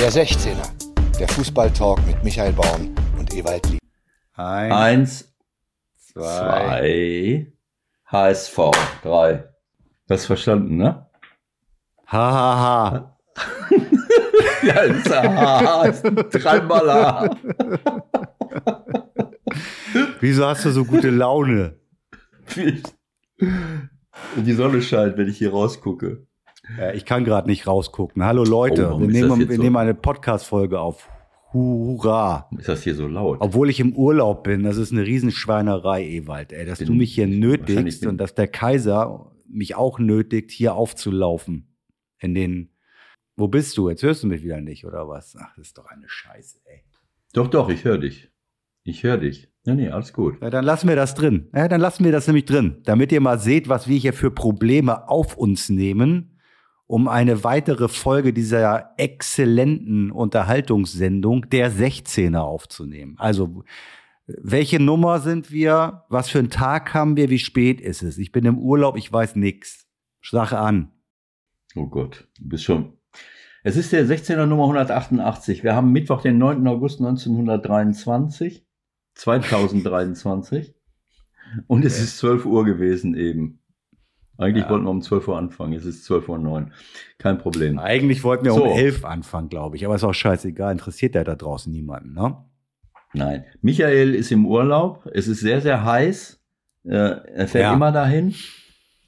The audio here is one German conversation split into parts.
Der 16er, der Fußballtalk mit Michael Baum und Ewald Lieb. Eins, Eins, zwei, zwei, HSV, drei. Das verstanden, ne? ha, ha, ha. Ja, ist aha, ist dreimal A. Wieso hast du so gute Laune? Die Sonne scheint, wenn ich hier rausgucke. Ja, ich kann gerade nicht rausgucken. Hallo Leute, Oh, wir, nehmen, wir so? nehmen eine Podcast-Folge auf. Hurra. Ist das hier so laut? Obwohl ich im Urlaub bin, das ist eine Riesenschweinerei, Ewald, ey, dass Bin- du mich hier nötigst und dass der Kaiser mich auch nötigt, hier aufzulaufen. In den. Wo bist du? Jetzt hörst du mich wieder nicht, oder was? Ach, das ist doch eine Scheiße, ey. Doch, doch, ich höre dich. Ich höre dich. Nee, nee, alles gut. Ja, dann lassen wir das drin. Ja, dann lassen wir das nämlich drin, damit ihr mal seht, was wir hier für Probleme auf uns nehmen, um eine weitere Folge dieser exzellenten Unterhaltungssendung der 16er aufzunehmen. Also, welche Nummer sind wir? Was für einen Tag haben wir? Wie spät ist es? Ich bin im Urlaub, ich weiß nix. Sag an. Oh Gott, du bist schon. Es ist der 16er Nummer 188. Wir haben Mittwoch, den 9. August 1923, 2023. Und es ist 12 Uhr gewesen eben. Eigentlich Ja. wollten wir um 12 Uhr anfangen. Es ist 12 Uhr 9. Kein Problem. Eigentlich wollten wir So. um elf anfangen, glaube ich. Aber ist auch scheißegal. Interessiert ja da draußen niemanden, ne? Nein. Michael ist im Urlaub. Es ist sehr, sehr heiß. Äh, er fährt Ja. immer dahin.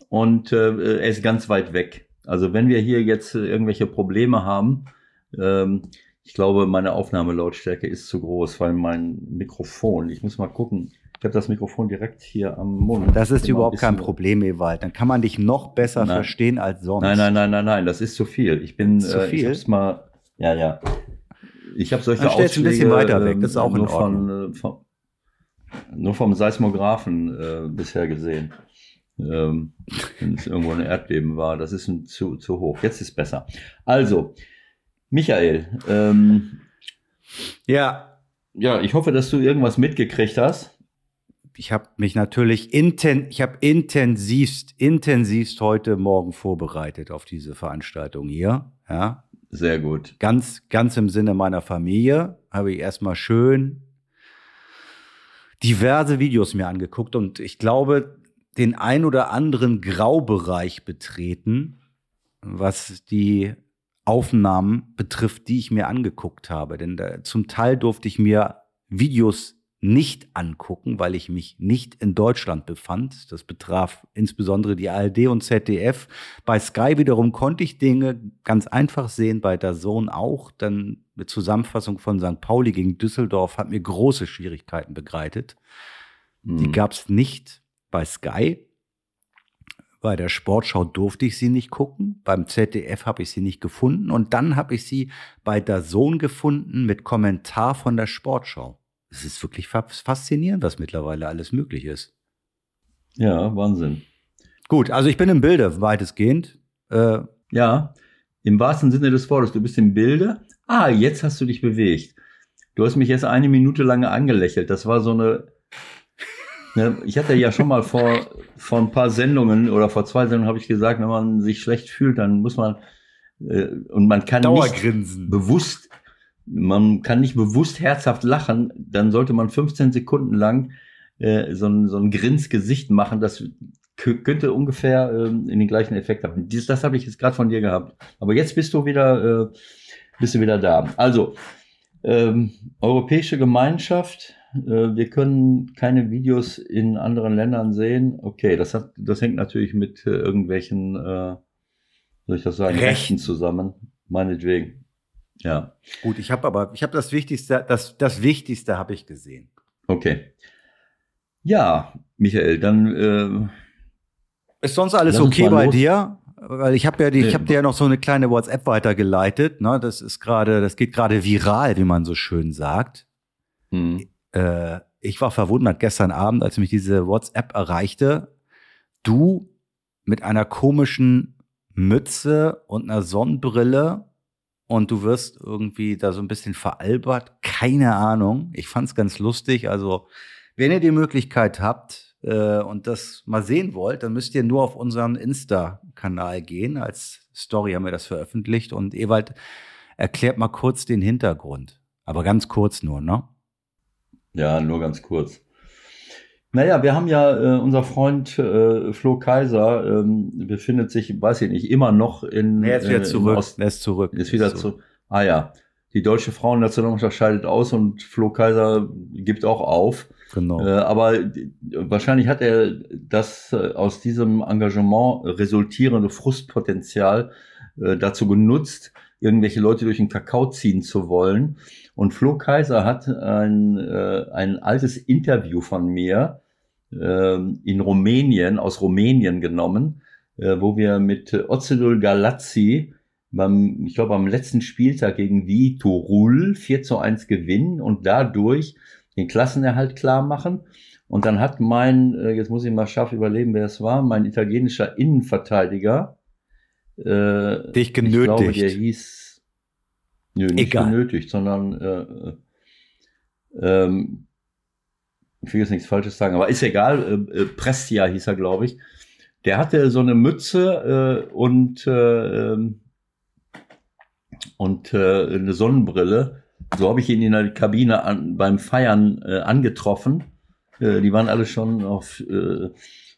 Und äh, er ist ganz weit weg. Also wenn wir hier jetzt äh, irgendwelche Probleme haben, ähm, ich glaube, meine Aufnahmelautstärke ist zu groß, weil mein Mikrofon, ich muss mal gucken, ich habe das Mikrofon direkt hier am Mund. Das ist überhaupt kein Problem, Ewald. Dann kann man dich noch besser Nein. verstehen als sonst. Nein, nein, nein, nein, nein, das ist zu viel. Ich bin, zu äh, ich viel? hab's mal, ja, ja. Ich habe solche Dann stellst du ein bisschen Ausschläge, weiter weg, ähm, das ist auch in nur von, äh, von, nur vom Seismographen äh, bisher gesehen. Ähm, wenn es irgendwo ein Erdbeben war, das ist ein, zu, zu hoch. Jetzt ist besser. Also, Michael, ähm, Ja, ja, ich hoffe, dass du irgendwas mitgekriegt hast. Ich habe mich natürlich inten ich habe intensivst, intensivst heute Morgen vorbereitet auf diese Veranstaltung hier. Ja, Sehr gut. ganz, ganz im Sinne meiner Familie habe ich erstmal schön diverse Videos mir angeguckt und ich glaube, den ein oder anderen Graubereich betreten, was die Aufnahmen betrifft, die ich mir angeguckt habe. Denn da, zum Teil durfte ich mir Videos nicht angucken, weil ich mich nicht in Deutschland befand. Das betraf insbesondere die ARD und ZDF. Bei Sky wiederum konnte ich Dinge ganz einfach sehen, bei der Zone auch. Dann eine Zusammenfassung von St. Pauli gegen Düsseldorf hat mir große Schwierigkeiten begleitet. Die Hm. gab es nicht bei Sky. Bei der Sportschau durfte ich sie nicht gucken. Beim ZDF habe ich sie nicht gefunden. Und dann habe ich sie bei der Sohn gefunden mit Kommentar von der Sportschau. Es ist wirklich fa- faszinierend, was mittlerweile alles möglich ist. Ja, Wahnsinn. Gut, also ich bin im Bilde, weitestgehend. Äh, Ja, im wahrsten Sinne des Wortes. Du bist im Bilde. Ah, jetzt hast du dich bewegt. Du hast mich jetzt eine Minute lang angelächelt. Das war so eine. Ne, ich hatte ja schon mal vor, vor ein paar Sendungen oder vor zwei Sendungen habe ich gesagt, wenn man sich schlecht fühlt, dann muss man äh, und man kann nicht bewusst, man kann nicht bewusst herzhaft lachen, dann sollte man 15 Sekunden lang äh, so, ein, so ein Grinsgesicht machen. Das kö- könnte ungefähr ähm, in den gleichen Effekt haben. Dies, das habe ich jetzt gerade von dir gehabt. Aber jetzt bist du wieder, äh, bist du wieder da. Also ähm, europäische Gemeinschaft. Äh, wir können keine Videos in anderen Ländern sehen. Okay, das hat, das hängt natürlich mit äh, irgendwelchen, äh, soll ich das sagen, Rechten. Rechten zusammen. Meinetwegen. Ja, Gut, ich habe aber, ich habe das Wichtigste, das, das Wichtigste habe ich gesehen. okay. Ja, Michael, dann äh, Ist sonst alles okay bei los. dir? Weil ich habe ja, die, ich habe dir ja noch so eine kleine WhatsApp weitergeleitet. Ne? Das ist gerade, das geht gerade viral, wie man so schön sagt. hm, Äh, ich war verwundert gestern Abend, als mich diese WhatsApp erreichte. Du mit einer komischen Mütze und einer Sonnenbrille und du wirst irgendwie da so ein bisschen veralbert. Keine Ahnung. Ich fand's ganz lustig. Also, wenn ihr die Möglichkeit habt äh, und das mal sehen wollt, dann müsst ihr nur auf unseren Insta-Kanal gehen. Als Story haben wir das veröffentlicht und Ewald erklärt mal kurz den Hintergrund. Aber ganz kurz nur, ne? Ja, nur ganz kurz. Naja, wir haben ja, äh, unser Freund äh, Flo Kaiser ähm, befindet sich, weiß ich nicht, immer noch in. Er ist wieder äh, zurück. Ost er ist zurück. ist wieder zurück. Ah ja, die deutsche Frauennationalmannschaft scheidet aus und Flo Kaiser gibt auch auf. Genau. Äh, aber wahrscheinlich hat er das äh, aus diesem Engagement resultierende Frustpotenzial äh, dazu genutzt, irgendwelche Leute durch den Kakao ziehen zu wollen. Und Flo Kaiser hat ein, äh, ein altes Interview von mir äh, in Rumänien, aus Rumänien genommen, äh, wo wir mit Ozedul Galazzi beim, ich glaube, am letzten Spieltag gegen Vitorul 4 zu 1 gewinnen und dadurch den Klassenerhalt klar machen. Und dann hat mein, äh, jetzt muss ich mal scharf überleben, wer es war, mein italienischer Innenverteidiger, äh, Dich ich glaube, der genötigt. hieß, nö, nicht Egal. genötigt, sondern, äh, ähm, ich will jetzt nichts Falsches sagen, aber ist egal, äh, äh, Prestia hieß er, glaube ich. Der hatte so eine Mütze äh, und, äh, ähm, und äh, eine Sonnenbrille. So habe ich ihn in der Kabine an, beim Feiern äh, angetroffen. Äh, die waren alle schon auf äh,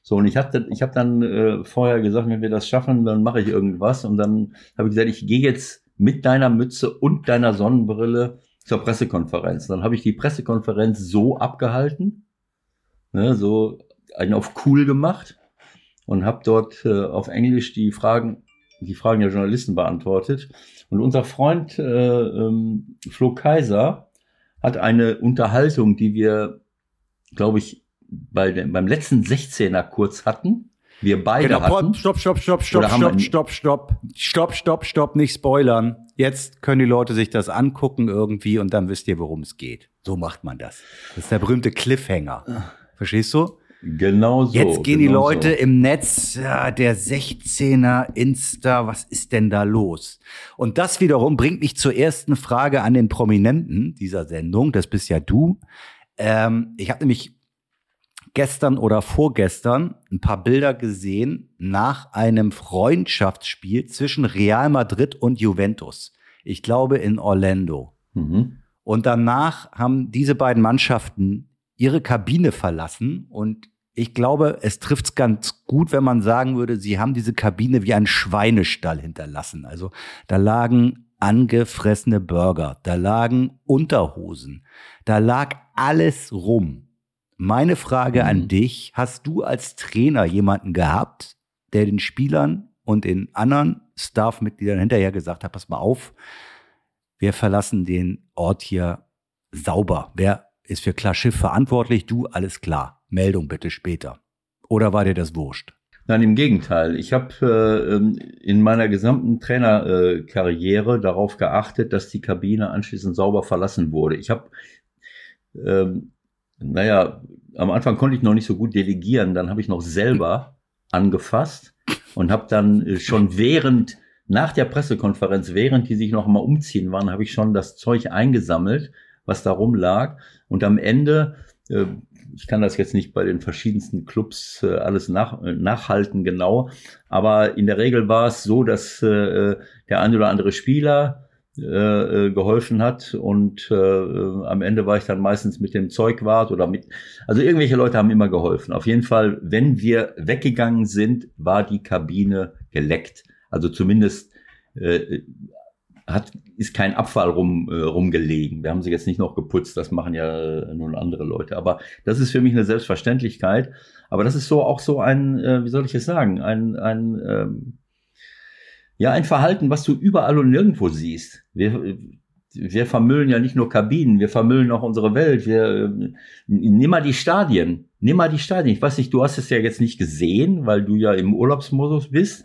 so und ich habe ich hab dann äh, vorher gesagt, wenn wir das schaffen, dann mache ich irgendwas und dann habe ich gesagt, ich gehe jetzt mit deiner Mütze und deiner Sonnenbrille zur Pressekonferenz. Dann habe ich die Pressekonferenz so abgehalten, ne, so einen auf cool gemacht und habe dort äh, auf Englisch die Fragen, die Fragen der Journalisten beantwortet. Und unser Freund äh, ähm, Flo Kaiser hat eine Unterhaltung, die wir, glaube ich, bei beim letzten 16er kurz hatten. Wir beide Genau, hatten. stopp, stopp, stopp, stopp, stopp, stopp, stopp, stopp, stopp, stopp, nicht spoilern. Jetzt können die Leute sich das angucken irgendwie und dann wisst ihr, worum es geht. So macht man das. Das ist der berühmte Cliffhanger. Verstehst du? Genau so. Jetzt gehen die genau Leute So. im Netz, ja, der 16er Insta, was ist denn da los? Und das wiederum bringt mich zur ersten Frage an den Prominenten dieser Sendung. Das bist ja du. Ähm, ich habe nämlich gestern oder vorgestern ein paar Bilder gesehen nach einem Freundschaftsspiel zwischen Real Madrid und Juventus. Ich glaube in Orlando. Mhm. Und danach haben diese beiden Mannschaften ihre Kabine verlassen. Und ich glaube, es trifft es ganz gut, wenn man sagen würde, sie haben diese Kabine wie ein Schweinestall hinterlassen. Also da lagen angefressene Burger, da lagen Unterhosen, da lag alles rum. Meine Frage an Mhm. dich, hast du als Trainer jemanden gehabt, der den Spielern und den anderen Staff-Mitgliedern hinterher gesagt hat, pass mal auf, wir verlassen den Ort hier sauber. Wer ist für klar Schiff verantwortlich? Du, alles klar. Meldung bitte später. Oder war dir das wurscht? Nein, im Gegenteil. Ich habe äh, ähm, in meiner gesamten Trainerkarriere äh, darauf geachtet, dass die Kabine anschließend sauber verlassen wurde. Ich habe, ähm, naja, am Anfang konnte ich noch nicht so gut delegieren, dann habe ich noch selber angefasst und habe dann äh, schon während, nach der Pressekonferenz, während die sich noch mal umziehen waren, habe ich schon das Zeug eingesammelt, was da rumlag. Und am Ende äh, ich kann das jetzt nicht bei den verschiedensten Clubs äh, alles nach, nachhalten genau, aber in der Regel war es so, dass der ein oder andere Spieler äh, äh, geholfen hat und äh, äh, am Ende war ich dann meistens mit dem Zeugwart oder mit, also irgendwelche Leute haben immer geholfen. Auf jeden Fall, wenn wir weggegangen sind, war die Kabine geleckt. Also zumindest äh, hat, ist kein Abfall rum, äh, rumgelegen. Wir haben sie jetzt nicht noch geputzt, das machen ja nun andere Leute. Aber das ist für mich eine Selbstverständlichkeit. Aber das ist so auch so ein, äh, wie soll ich es sagen, ein, ein, ähm, ja, ein Verhalten, was du überall und nirgendwo siehst. Wir, wir vermüllen ja nicht nur Kabinen, wir vermüllen auch unsere Welt. Wir, äh, nimm mal die Stadien. Nimm mal die Stadien. Ich weiß nicht, du hast es ja jetzt nicht gesehen, weil du ja im Urlaubsmodus bist.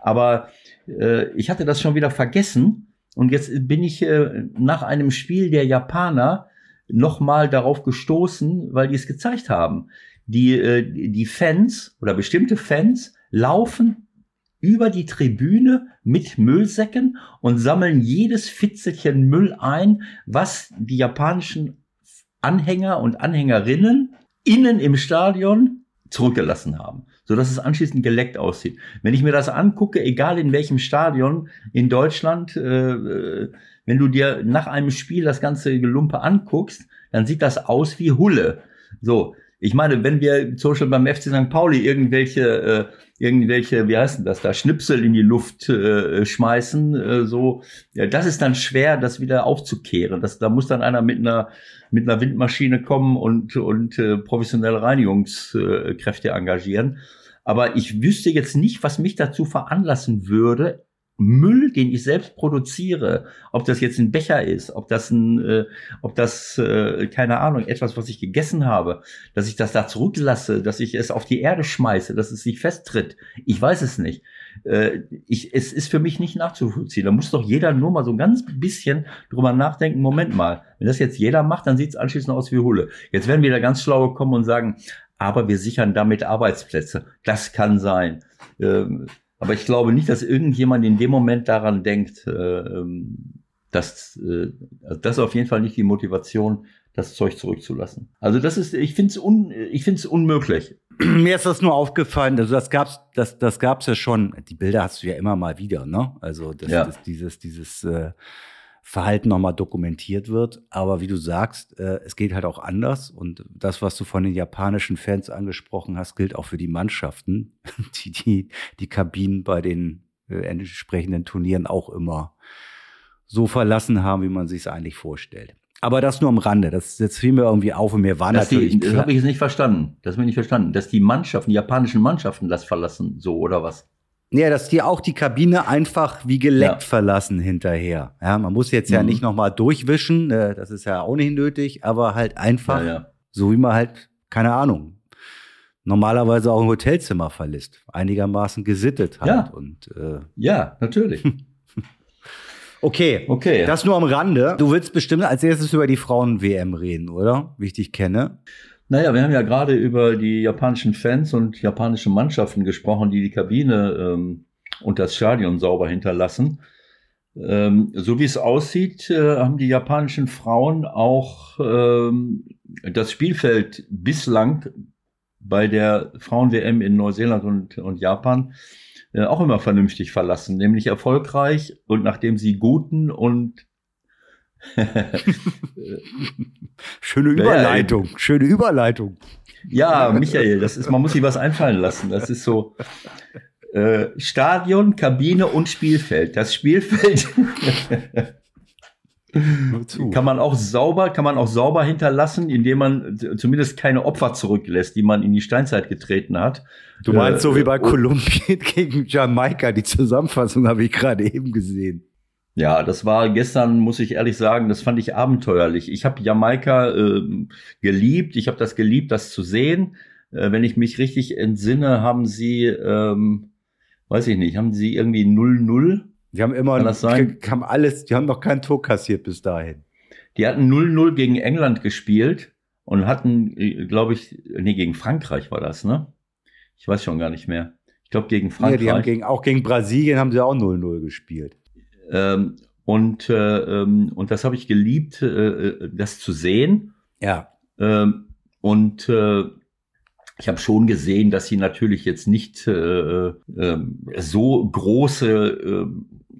Aber äh, ich hatte das schon wieder vergessen. Und jetzt bin ich äh, nach einem Spiel der Japaner nochmal darauf gestoßen, weil die es gezeigt haben. Die, äh, die Fans oder bestimmte Fans laufen über die Tribüne mit Müllsäcken und sammeln jedes Fitzelchen Müll ein, was die japanischen Anhänger und Anhängerinnen innen im Stadion zurückgelassen haben. sodass es anschließend geleckt aussieht. Wenn ich mir das angucke, egal in welchem Stadion in Deutschland, äh, äh wenn du dir nach einem Spiel das ganze Gelumpe anguckst, dann sieht das aus wie Hulle. So, ich meine, wenn wir zum Beispiel beim FC St. Pauli irgendwelche, äh, irgendwelche, wie heißt denn das da, Schnipsel in die Luft äh, schmeißen, äh, so, ja, das ist dann schwer, das wieder aufzukehren. Das, da muss dann einer mit einer mit einer Windmaschine kommen und und äh, professionelle Reinigungskräfte engagieren. Aber ich wüsste jetzt nicht, was mich dazu veranlassen würde, Müll, den ich selbst produziere, ob das jetzt ein Becher ist, ob das ein, äh, ob das, äh, keine Ahnung, etwas, was ich gegessen habe, dass ich das da zurücklasse, dass ich es auf die Erde schmeiße, dass es sich festtritt. Ich weiß es nicht. Äh, ich, es ist für mich nicht nachzuvollziehen. Da muss doch jeder nur mal so ein ganz bisschen drüber nachdenken, Moment mal, wenn das jetzt jeder macht, dann sieht es anschließend aus wie Hulle. Jetzt werden wieder ganz schlaue kommen und sagen, aber wir sichern damit Arbeitsplätze. Das kann sein. Ähm, aber ich glaube nicht, dass irgendjemand in dem Moment daran denkt, äh, ähm, dass äh, also das ist auf jeden Fall nicht die Motivation, das Zeug zurückzulassen. Also das ist, ich finde es un, ich finde es unmöglich. Mir ist das nur aufgefallen, also das gab's, das, das gab's ja schon. Die Bilder hast du ja immer mal wieder, ne? Also das, ja. das dieses, dieses äh, Verhalten nochmal dokumentiert wird. Aber wie du sagst, äh, es geht halt auch anders. Und das, was du von den japanischen Fans angesprochen hast, gilt auch für die Mannschaften, die die, die Kabinen bei den äh, entsprechenden Turnieren auch immer so verlassen haben, wie man sich es eigentlich vorstellt. Aber das nur am Rande. Das, das fiel mir irgendwie auf und mir war dass natürlich. Die, das habe ich jetzt nicht verstanden. Das habe ich nicht verstanden. Dass die Mannschaften, die japanischen Mannschaften das verlassen, so oder was? Ja, dass die auch die Kabine einfach wie geleckt ja. verlassen hinterher. Ja, man muss jetzt ja mhm. nicht nochmal durchwischen, äh, das ist ja auch nicht nötig, aber halt einfach, ja, ja. so wie man halt, keine Ahnung, normalerweise auch ein Hotelzimmer verlässt. Einigermaßen gesittet halt. Ja, und, äh, ja natürlich. okay, okay, das nur am Rande. Du willst bestimmt als erstes über die Frauen-WM reden, oder? Wie ich dich kenne. Naja, wir haben ja gerade über die japanischen Fans und japanische Mannschaften gesprochen, die die Kabine ähm, und das Stadion sauber hinterlassen. Ähm, so wie es aussieht, äh, haben die japanischen Frauen auch ähm, das Spielfeld bislang bei der Frauen-WM in Neuseeland und, und Japan äh, auch immer vernünftig verlassen, nämlich erfolgreich und nachdem sie guten und schöne Überleitung, schöne Überleitung. Ja, Michael, das ist, man muss sich was einfallen lassen. Das ist so äh, Stadion, Kabine und Spielfeld. Das Spielfeld kann man auch sauber, kann man auch sauber hinterlassen, indem man zumindest keine Opfer zurücklässt, die man in die Steinzeit getreten hat. Du meinst äh, so wie bei Kolumbien gegen Jamaika, die Zusammenfassung habe ich gerade eben gesehen. Ja, das war gestern, muss ich ehrlich sagen, das fand ich abenteuerlich. Ich habe Jamaika äh, geliebt, ich habe das geliebt, das zu sehen. Äh, wenn ich mich richtig entsinne, haben sie, ähm, weiß ich nicht, haben sie irgendwie 0-0? Die haben immer, das sein? haben alles, die haben noch kein Tor kassiert bis dahin. Die hatten 0-0 gegen England gespielt und hatten, äh, glaube ich, nee, gegen Frankreich war das, ne? Ich weiß schon gar nicht mehr. Ich glaube, gegen Frankreich. Ja, die haben gegen, auch gegen Brasilien haben sie auch 0-0 gespielt. Ähm, und, äh, ähm, und das habe ich geliebt, äh, äh, das zu sehen. Ja. Ähm, und äh, ich habe schon gesehen, dass sie natürlich jetzt nicht äh, äh, so große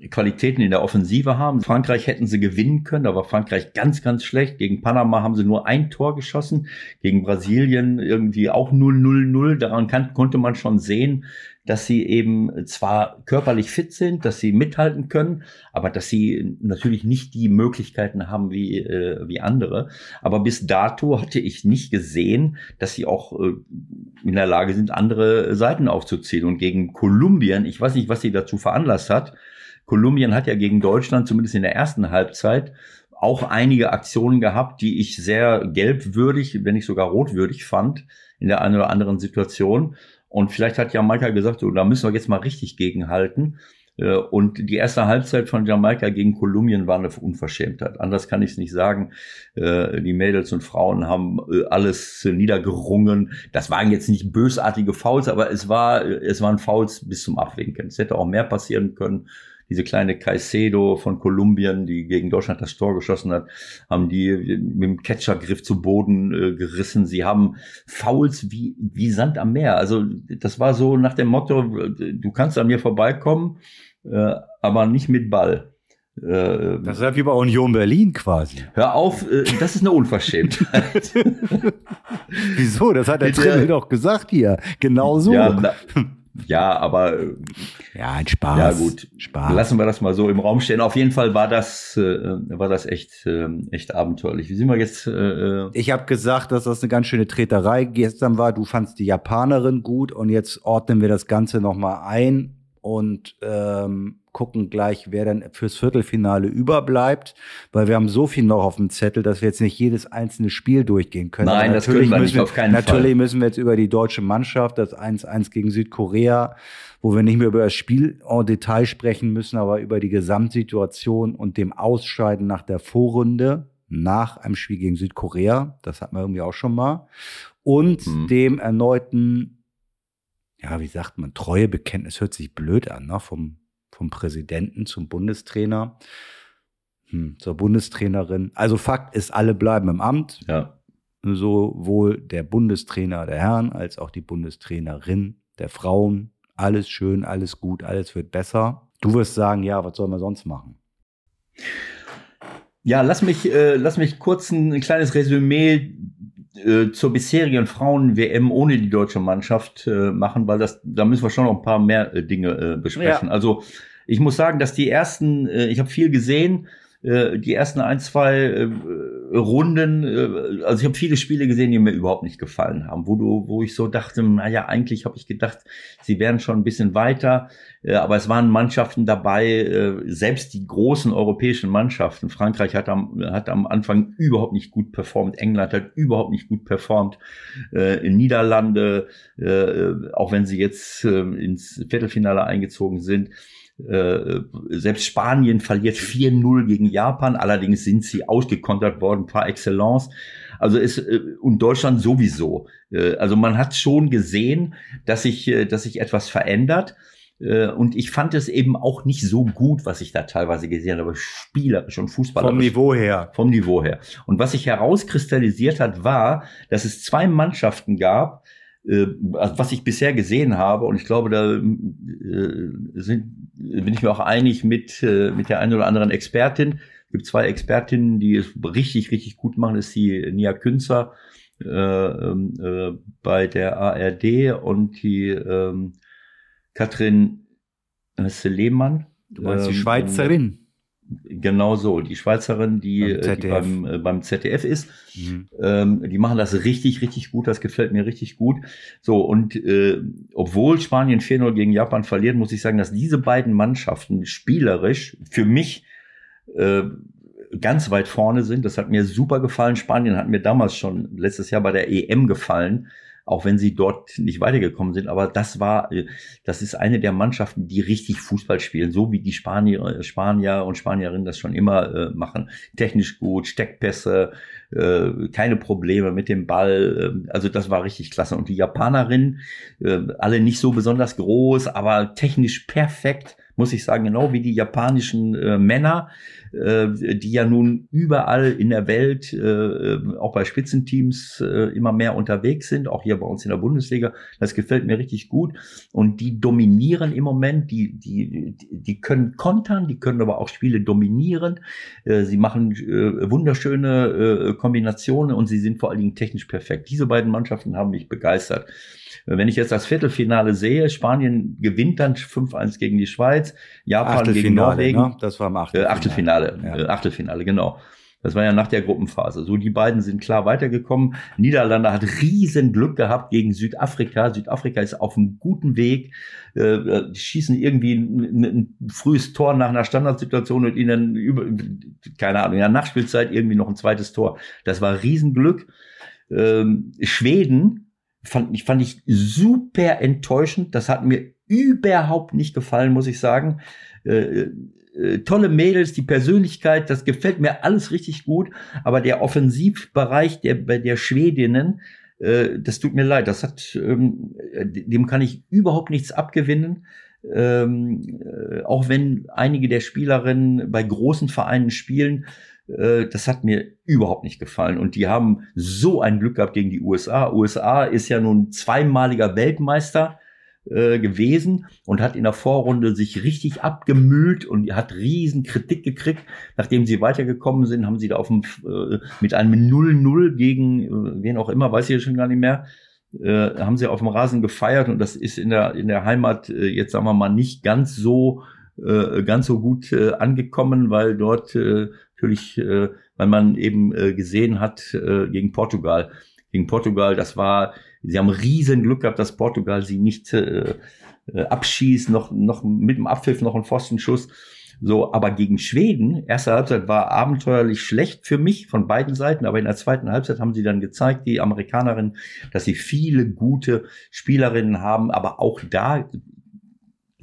äh, Qualitäten in der Offensive haben. Frankreich hätten sie gewinnen können, da war Frankreich ganz, ganz schlecht. Gegen Panama haben sie nur ein Tor geschossen, gegen Brasilien irgendwie auch 0-0-0. Daran kann, konnte man schon sehen, dass sie eben zwar körperlich fit sind, dass sie mithalten können, aber dass sie natürlich nicht die Möglichkeiten haben wie, äh, wie andere. Aber bis dato hatte ich nicht gesehen, dass sie auch äh, in der Lage sind, andere Seiten aufzuziehen. Und gegen Kolumbien, ich weiß nicht, was sie dazu veranlasst hat. Kolumbien hat ja gegen Deutschland zumindest in der ersten Halbzeit auch einige Aktionen gehabt, die ich sehr gelbwürdig, wenn nicht sogar rotwürdig fand in der einen oder anderen Situation. Und vielleicht hat Jamaika gesagt, so, da müssen wir jetzt mal richtig gegenhalten. Äh, und die erste Halbzeit von Jamaika gegen Kolumbien war eine Unverschämtheit. Anders kann ich es nicht sagen. Äh, die Mädels und Frauen haben äh, alles niedergerungen. Das waren jetzt nicht bösartige Fouls, aber es war, es waren Fouls bis zum Abwinken. Es hätte auch mehr passieren können. Diese kleine Caicedo von Kolumbien, die gegen Deutschland das Tor geschossen hat, haben die mit dem Catchergriff zu Boden äh, gerissen. Sie haben Fouls wie, wie Sand am Meer. Also das war so nach dem Motto, du kannst an mir vorbeikommen, äh, aber nicht mit Ball. Äh, das ist ja wie bei Union Berlin quasi. Hör auf, äh, das ist eine Unverschämtheit. Wieso? Das hat der Trimmel doch gesagt hier. Genau so. Ja, na, ja, aber äh, ja, ein Spaß. Ja gut, Spaß. Lassen wir das mal so im Raum stehen. Auf jeden Fall war das äh, war das echt äh, echt abenteuerlich. Wie sind wir jetzt? Äh, ich habe gesagt, dass das eine ganz schöne Treterei gestern war. Du fandst die Japanerin gut und jetzt ordnen wir das Ganze noch mal ein und ähm, gucken gleich, wer dann fürs Viertelfinale überbleibt, weil wir haben so viel noch auf dem Zettel, dass wir jetzt nicht jedes einzelne Spiel durchgehen können. Nein, das können wir nicht, auf keinen natürlich Fall. Natürlich müssen wir jetzt über die deutsche Mannschaft, das 1-1 gegen Südkorea, wo wir nicht mehr über das Spiel en Detail sprechen müssen, aber über die Gesamtsituation und dem Ausscheiden nach der Vorrunde, nach einem Spiel gegen Südkorea, das hatten wir irgendwie auch schon mal, und mhm. dem erneuten, ja, wie sagt man, Treuebekenntnis hört sich blöd an, ne, vom vom Präsidenten zum Bundestrainer, hm, zur Bundestrainerin. Also Fakt ist, alle bleiben im Amt. Ja. Sowohl der Bundestrainer der Herren als auch die Bundestrainerin der Frauen. Alles schön, alles gut, alles wird besser. Du wirst sagen, ja, was soll man sonst machen? Ja, lass mich, äh, lass mich kurz ein, ein kleines Resümee äh, zur bisherigen Frauen-WM ohne die deutsche Mannschaft äh, machen, weil das, da müssen wir schon noch ein paar mehr äh, Dinge äh, besprechen. Ja. Also ich muss sagen, dass die ersten, äh, ich habe viel gesehen, äh, die ersten ein, zwei äh, Runden, äh, also ich habe viele Spiele gesehen, die mir überhaupt nicht gefallen haben, wo du, wo ich so dachte, naja, eigentlich habe ich gedacht, sie wären schon ein bisschen weiter, äh, aber es waren Mannschaften dabei, äh, selbst die großen europäischen Mannschaften. Frankreich hat am, hat am Anfang überhaupt nicht gut performt, England hat überhaupt nicht gut performt, äh, in Niederlande, äh, auch wenn sie jetzt äh, ins Viertelfinale eingezogen sind. Äh, selbst Spanien verliert 4-0 gegen Japan, allerdings sind sie ausgekontert worden par excellence. Also ist äh, und Deutschland sowieso. Äh, also man hat schon gesehen, dass sich äh, dass sich etwas verändert. Und ich fand es eben auch nicht so gut, was ich da teilweise gesehen habe, spielerisch und fußballerisch. Vom Niveau her. Vom Niveau her. Und was sich herauskristallisiert hat, war, dass es zwei Mannschaften gab, was ich bisher gesehen habe, und ich glaube, da äh, sind, bin ich mir auch einig mit, äh, mit der einen oder anderen Expertin. Es gibt zwei Expertinnen, die es richtig, richtig gut machen. Das ist die Nia Künzer äh, ähm, äh, bei der ARD und die ähm, Katrin Lehmann. Du meinst die ähm, Schweizerin? Genau so, die Schweizerin, die beim ZDF, die beim, äh, beim ZDF ist, mhm. ähm, die machen das richtig, richtig gut, das gefällt mir richtig gut. So, und äh, obwohl Spanien 4-0 gegen Japan verliert, muss ich sagen, dass diese beiden Mannschaften spielerisch für mich äh, ganz weit vorne sind. Das hat mir super gefallen. Spanien hat mir damals schon letztes Jahr bei der EM gefallen auch wenn sie dort nicht weitergekommen sind. Aber das war, äh, das ist eine der Mannschaften, die richtig Fußball spielen, so wie die Spanier, äh, Spanier und Spanierinnen das schon immer äh, machen. Technisch gut, Steckpässe, äh, keine Probleme mit dem Ball. Äh, also das war richtig klasse. Und die Japanerinnen, äh, alle nicht so besonders groß, aber technisch perfekt, muss ich sagen, genau wie die japanischen äh, Männer äh, die ja nun überall in der Welt, äh, auch bei Spitzenteams, äh, immer mehr unterwegs sind, auch hier bei uns in der Bundesliga. Das gefällt mir richtig gut. Und die dominieren im Moment, die, die, die können kontern, die können aber auch Spiele dominieren. Äh, sie machen äh, wunderschöne Kombinationen und sie sind vor allen Dingen technisch perfekt. Diese beiden Mannschaften haben mich begeistert. Wenn ich jetzt das Viertelfinale sehe, Spanien gewinnt dann 5-1 gegen die Schweiz, Japan gegen Norwegen. Ne? Das war im Achtelfinale. Äh, Achtelfinale, ja. äh, Achtelfinale, genau. Das war ja nach der Gruppenphase. So, die beiden sind klar weitergekommen. Niederlande hat riesen Glück gehabt gegen Südafrika. Südafrika ist auf einem guten Weg. Äh die schießen irgendwie ein, ein, frühes Tor nach einer Standardsituation und ihnen über, keine Ahnung, in der Nachspielzeit irgendwie noch ein zweites Tor. Das war Riesenglück. Ähm, Schweden fand, ich fand ich super enttäuschend. Das hat mir überhaupt nicht gefallen, muss ich sagen. Äh, äh, tolle Mädels, die Persönlichkeit, das gefällt mir alles richtig gut. Aber der Offensivbereich der, bei der Schwedinnen, äh, das tut mir leid. Das hat, ähm, dem kann ich überhaupt nichts abgewinnen. Ähm, äh, auch wenn einige der Spielerinnen bei großen Vereinen spielen, das hat mir überhaupt nicht gefallen. Und die haben so ein Glück gehabt gegen die USA. USA ist ja nun zweimaliger Weltmeister äh, gewesen und hat in der Vorrunde sich richtig abgemüht und hat riesen Kritik gekriegt. Nachdem sie weitergekommen sind, haben sie da auf dem, äh, mit einem 0-0 gegen äh, wen auch immer, weiß ich schon gar nicht mehr, äh, haben sie auf dem Rasen gefeiert und das ist in der, in der Heimat äh, jetzt sagen wir mal nicht ganz so äh, ganz so gut äh, angekommen, weil dort äh, natürlich, äh, weil man eben äh, gesehen hat äh, gegen Portugal, gegen Portugal, das war, sie haben riesen Glück gehabt, dass Portugal sie nicht äh, äh, abschießt, noch noch mit dem Abpfiff noch ein Pfostenschuss. So, aber gegen Schweden, erste Halbzeit war abenteuerlich schlecht für mich von beiden Seiten, aber in der zweiten Halbzeit haben sie dann gezeigt, die Amerikanerinnen, dass sie viele gute Spielerinnen haben, aber auch da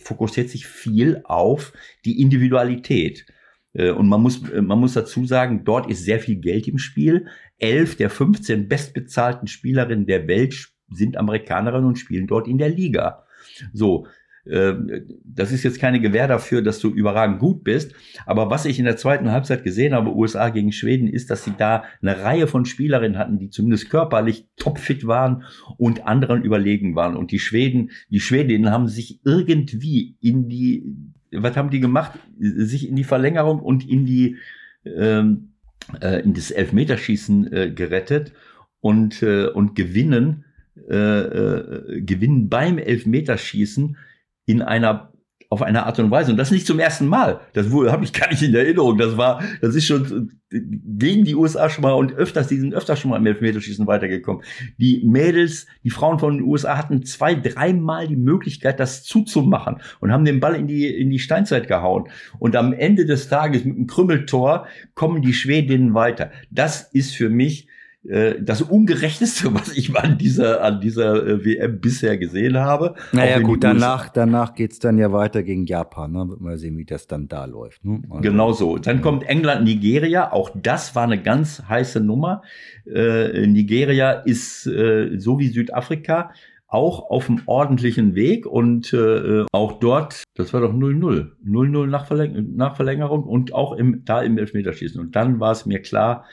fokussiert sich viel auf die Individualität. Äh, und man muss, äh, man muss dazu sagen, dort ist sehr viel Geld im Spiel. Elf der 15 bestbezahlten Spielerinnen der Welt sind Amerikanerinnen und spielen dort in der Liga. So, das ist jetzt keine Gewähr dafür, dass du überragend gut bist. Aber was ich in der zweiten Halbzeit gesehen habe, USA gegen Schweden, ist, dass sie da eine Reihe von Spielerinnen hatten, die zumindest körperlich topfit waren und anderen überlegen waren. Und die Schweden, die Schwedinnen haben sich irgendwie in die, was haben die gemacht? Sich in die Verlängerung und in die, ähm, äh, in das Elfmeterschießen äh, gerettet und, äh, und gewinnen, äh, äh, gewinnen beim Elfmeterschießen in einer auf eine Art und Weise. Und das nicht zum ersten Mal. Das habe ich gar nicht in Erinnerung. Das war, das ist schon gegen die USA schon mal und öfters, die sind öfters schon mal im Elfmeterschießen weitergekommen. Die Mädels, die Frauen von den USA hatten zwei, dreimal die Möglichkeit, das zuzumachen und haben den Ball in die, in die Steinzeit gehauen. Und am Ende des Tages mit einem Krümmeltor kommen die Schwedinnen weiter. Das ist für mich äh, das Ungerechteste, was ich an dieser, an dieser äh, WM bisher gesehen habe. Naja, gut, danach, danach geht's dann ja weiter gegen Japan. Ne? Mal sehen, wie das dann da läuft. Ne? Also, genau so. Dann ja. kommt England, Nigeria. Auch das war eine ganz heiße Nummer. Äh, Nigeria ist äh, so wie Südafrika auch auf einem ordentlichen Weg und äh, auch dort, das war doch 0-0. 0-0 nach, Verläng nach Verlängerung und auch im, da im Elfmeterschießen. Und dann war es mir klar,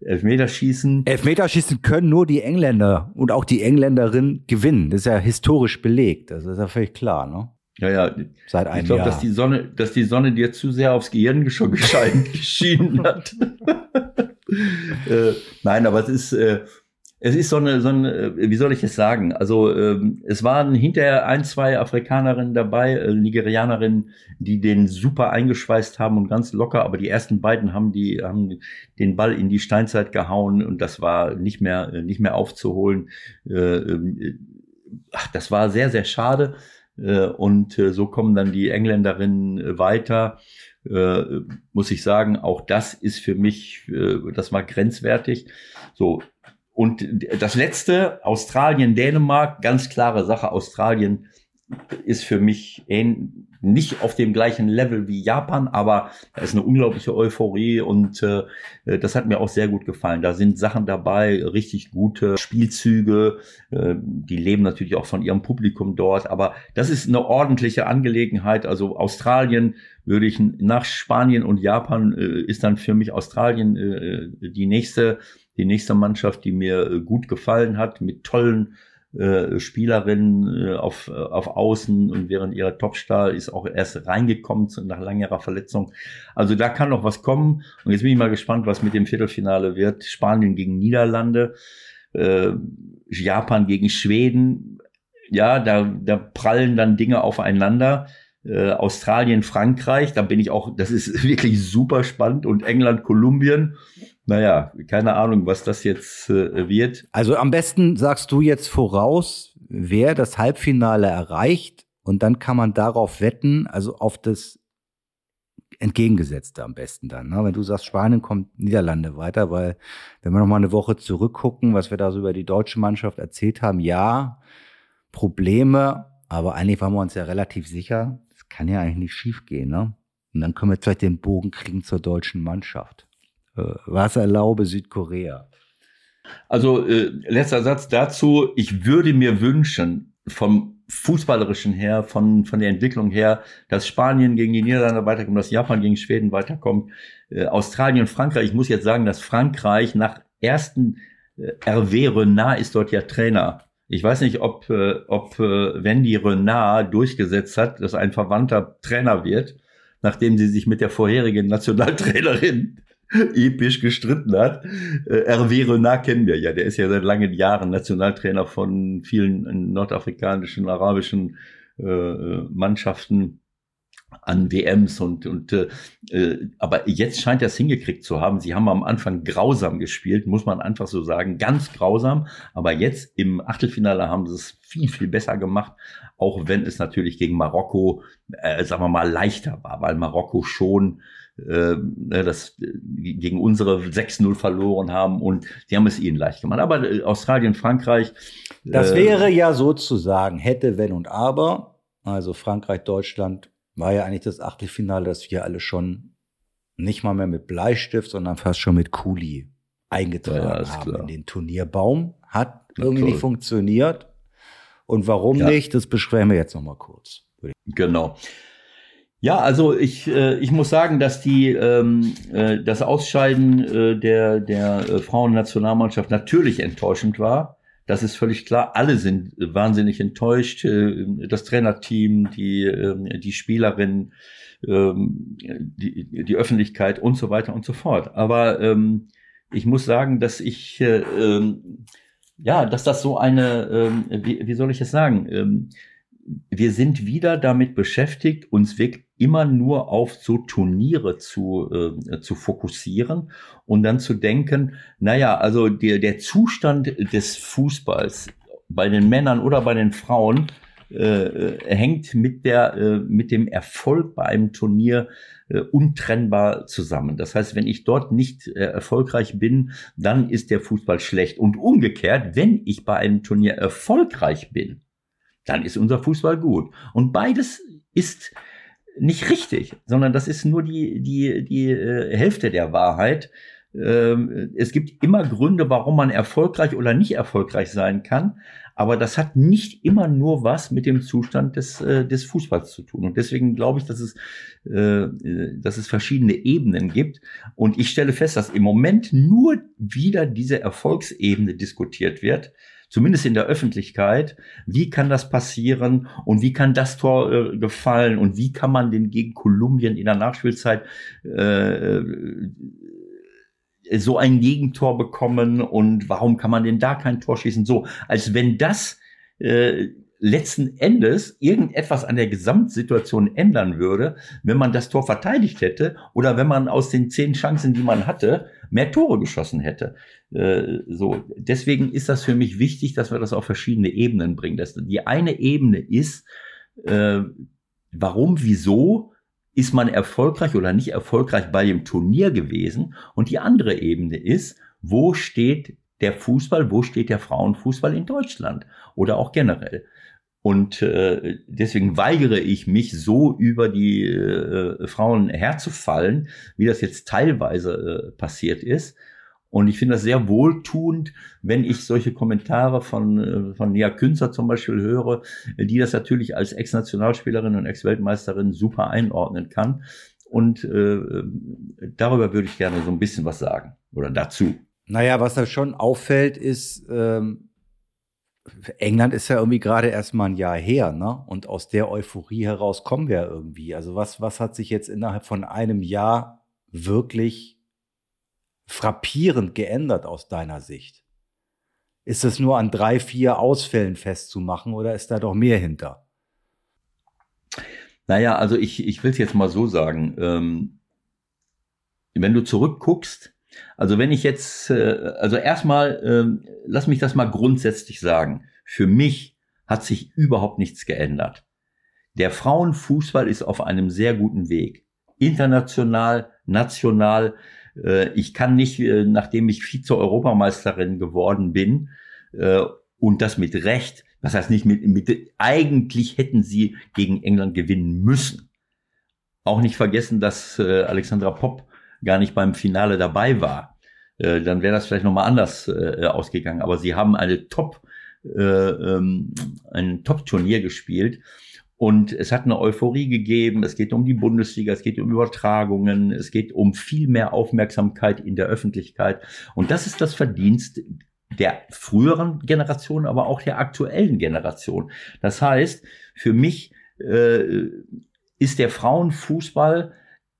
Elfmeterschießen. Elfmeterschießen können nur die Engländer und auch die Engländerin gewinnen. Das ist ja historisch belegt. Das ist ja völlig klar, ne? Ja, ja. Seit einem ich glaube, dass die Sonne, dass die Sonne dir zu sehr aufs Gehirn schon geschienen hat. äh, nein, aber es ist, äh, es ist so eine, so eine, wie soll ich es sagen? Also ähm, es waren hinterher ein, zwei Afrikanerinnen dabei, äh, Nigerianerinnen, die den super eingeschweißt haben und ganz locker, aber die ersten beiden haben die haben den Ball in die Steinzeit gehauen und das war nicht mehr äh, nicht mehr aufzuholen. Äh, äh, ach, das war sehr sehr schade äh, und äh, so kommen dann die Engländerinnen äh, weiter. Äh, muss ich sagen, auch das ist für mich, äh, das war grenzwertig. So, und das letzte, Australien, Dänemark, ganz klare Sache. Australien ist für mich nicht auf dem gleichen Level wie Japan, aber da ist eine unglaubliche Euphorie und äh, das hat mir auch sehr gut gefallen. Da sind Sachen dabei, richtig gute Spielzüge. Äh, die leben natürlich auch von ihrem Publikum dort, aber das ist eine ordentliche Angelegenheit. Also Australien würde ich nach Spanien und Japan äh, ist dann für mich Australien äh, die nächste die nächste Mannschaft, die mir äh, gut gefallen hat, mit tollen äh, Spielerinnen äh, auf, äh, auf Außen und während ihrer Topstar ist auch erst reingekommen nach längerer Verletzung. Also da kann noch was kommen. Und jetzt bin ich mal gespannt, was mit dem Viertelfinale wird. Spanien gegen Niederlande, äh, Japan gegen Schweden. Ja, da, da prallen dann Dinge aufeinander. Äh, Australien, Frankreich, da bin ich auch, das ist wirklich super spannend und England, Kolumbien naja, keine Ahnung, was das jetzt äh, wird. Also am besten sagst du jetzt voraus, wer das Halbfinale erreicht und dann kann man darauf wetten, also auf das Entgegengesetzte am besten dann. Ne? Wenn du sagst, Spanien kommt Niederlande weiter, weil wenn wir noch mal eine Woche zurückgucken, was wir da so über die deutsche Mannschaft erzählt haben, ja, Probleme, aber eigentlich waren wir uns ja relativ sicher, das kann ja eigentlich nicht schief gehen. Ne? Und dann können wir vielleicht den Bogen kriegen zur deutschen Mannschaft. Äh, was erlaube Südkorea? Also äh, letzter Satz dazu. Ich würde mir wünschen vom fußballerischen her, von, von der Entwicklung her, dass Spanien gegen die Niederlande weiterkommt, dass Japan gegen Schweden weiterkommt, äh, Australien, Frankreich. Ich muss jetzt sagen, dass Frankreich nach ersten äh, Hervé Renard ist dort ja Trainer. Ich weiß nicht, ob, äh, ob äh, Wendy Renard durchgesetzt hat, dass ein Verwandter Trainer wird, nachdem sie sich mit der vorherigen Nationaltrainerin episch gestritten hat. Äh, Hervé Renard kennen wir ja, der ist ja seit langen Jahren Nationaltrainer von vielen nordafrikanischen, arabischen äh, Mannschaften an WMs und und äh, äh, aber jetzt scheint er es hingekriegt zu haben. Sie haben am Anfang grausam gespielt, muss man einfach so sagen, ganz grausam. Aber jetzt im Achtelfinale haben sie es viel viel besser gemacht, auch wenn es natürlich gegen Marokko, äh, sagen wir mal, leichter war, weil Marokko schon äh, ne, das äh, gegen unsere 6-0 verloren haben und die haben es ihnen leicht gemacht. Aber äh, Australien, Frankreich. Das äh, wäre ja sozusagen hätte, wenn und aber. Also Frankreich, Deutschland war ja eigentlich das Achtelfinale, das wir alle schon nicht mal mehr mit Bleistift, sondern fast schon mit Kuli eingetragen ja, haben klar. in den Turnierbaum. Hat irgendwie nicht funktioniert. Und warum ja. nicht, das besprechen wir jetzt noch mal kurz. Genau. Ja, also ich, äh, ich muss sagen, dass die ähm, äh, das Ausscheiden äh, der der äh, Frauennationalmannschaft natürlich enttäuschend war. Das ist völlig klar. Alle sind wahnsinnig enttäuscht. Äh, das Trainerteam, die, ähm, die Spielerinnen, ähm, die, die Öffentlichkeit und so weiter und so fort. Aber ähm, ich muss sagen, dass ich, äh, ja, dass das so eine, wie, wie soll ich es sagen? Wir sind wieder damit beschäftigt, uns wirklich immer nur auf so Turniere zu, äh, zu fokussieren und dann zu denken, naja, also der, der Zustand des Fußballs bei den Männern oder bei den Frauen äh, äh, hängt mit der äh, mit dem Erfolg bei einem Turnier äh, untrennbar zusammen. Das heißt, wenn ich dort nicht äh, erfolgreich bin, dann ist der Fußball schlecht. Und umgekehrt, wenn ich bei einem Turnier erfolgreich bin, dann ist unser Fußball gut. Und beides ist nicht richtig, sondern das ist nur die, die, die äh, Hälfte der Wahrheit. Ähm, es gibt immer Gründe, warum man erfolgreich oder nicht erfolgreich sein kann. Aber das hat nicht immer nur was mit dem Zustand des, äh, des Fußballs zu tun. Und deswegen glaube ich, dass es, äh, dass es verschiedene Ebenen gibt. Und ich stelle fest, dass im Moment nur wieder diese Erfolgsebene diskutiert wird zumindest in der Öffentlichkeit, wie kann das passieren und wie kann das Tor äh, gefallen und wie kann man den gegen Kolumbien in der Nachspielzeit äh, so ein Gegentor bekommen und warum kann man denn da kein Tor schießen? So, als wenn das äh, letzten Endes irgendetwas an der Gesamtsituation ändern würde, wenn man das Tor verteidigt hätte oder wenn man aus den zehn Chancen, die man hatte, mehr Tore geschossen hätte. Äh, so, deswegen ist das für mich wichtig, dass wir das auf verschiedene Ebenen bringen. Das, die eine Ebene ist, äh, warum, wieso ist man erfolgreich oder nicht erfolgreich bei dem Turnier gewesen? Und die andere Ebene ist, wo steht der Fußball, wo steht der Frauenfußball in Deutschland oder auch generell? Und äh, deswegen weigere ich mich so über die äh, Frauen herzufallen, wie das jetzt teilweise äh, passiert ist. Und ich finde das sehr wohltuend, wenn ich solche Kommentare von, äh, von Nia Künzer zum Beispiel höre, die das natürlich als Ex-Nationalspielerin und Ex-Weltmeisterin super einordnen kann. Und äh, darüber würde ich gerne so ein bisschen was sagen oder dazu. Naja, was da schon auffällt, ist, ähm, England ist ja irgendwie gerade erst mal ein Jahr her, ne? Und aus der Euphorie heraus kommen wir irgendwie. Also was, was hat sich jetzt innerhalb von einem Jahr wirklich frappierend geändert aus deiner Sicht? Ist es nur an drei, vier Ausfällen festzumachen oder ist da doch mehr hinter? Naja, also ich, ich will es jetzt mal so sagen. Ähm, wenn du zurückguckst, also wenn ich jetzt, äh, also erstmal, äh, lass mich das mal grundsätzlich sagen. Für mich hat sich überhaupt nichts geändert. Der Frauenfußball ist auf einem sehr guten Weg. International, national. Äh, ich kann nicht, äh, nachdem ich Vize-Europameisterin geworden bin, äh, und das mit Recht, was heißt nicht mit, mit, eigentlich hätten sie gegen England gewinnen müssen. Auch nicht vergessen, dass äh, Alexandra Popp gar nicht beim Finale dabei war, äh, dann wäre das vielleicht nochmal anders äh, ausgegangen. Aber sie haben eine Top äh, ähm, ein Top-Turnier gespielt. Und es hat eine Euphorie gegeben. Es geht um die Bundesliga, es geht um Übertragungen, es geht um viel mehr Aufmerksamkeit in der Öffentlichkeit. Und das ist das Verdienst der früheren Generation, aber auch der aktuellen Generation. Das heißt, für mich äh, ist der Frauenfußball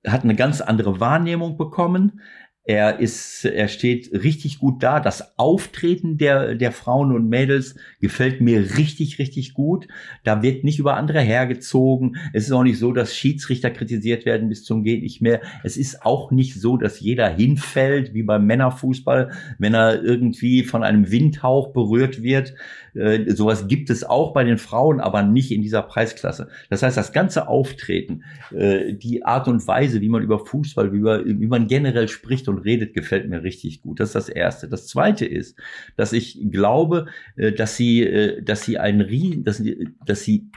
hat eine ganz andere Wahrnehmung bekommen. Er ist, er steht richtig gut da. Das Auftreten der, der Frauen und Mädels gefällt mir richtig, richtig gut. Da wird nicht über andere hergezogen. Es ist auch nicht so, dass Schiedsrichter kritisiert werden bis zum geht nicht mehr. Es ist auch nicht so, dass jeder hinfällt, wie beim Männerfußball, wenn er irgendwie von einem Windhauch berührt wird. Äh, sowas gibt es auch bei den Frauen, aber nicht in dieser Preisklasse. Das heißt, das ganze Auftreten, äh, die Art und Weise, wie man über Fußball, wie, man generell spricht und redet, gefällt mir richtig gut. Das ist das Erste. Das Zweite ist, dass ich glaube, äh, dass sie, äh, dass sie ein Rie dass, dass sie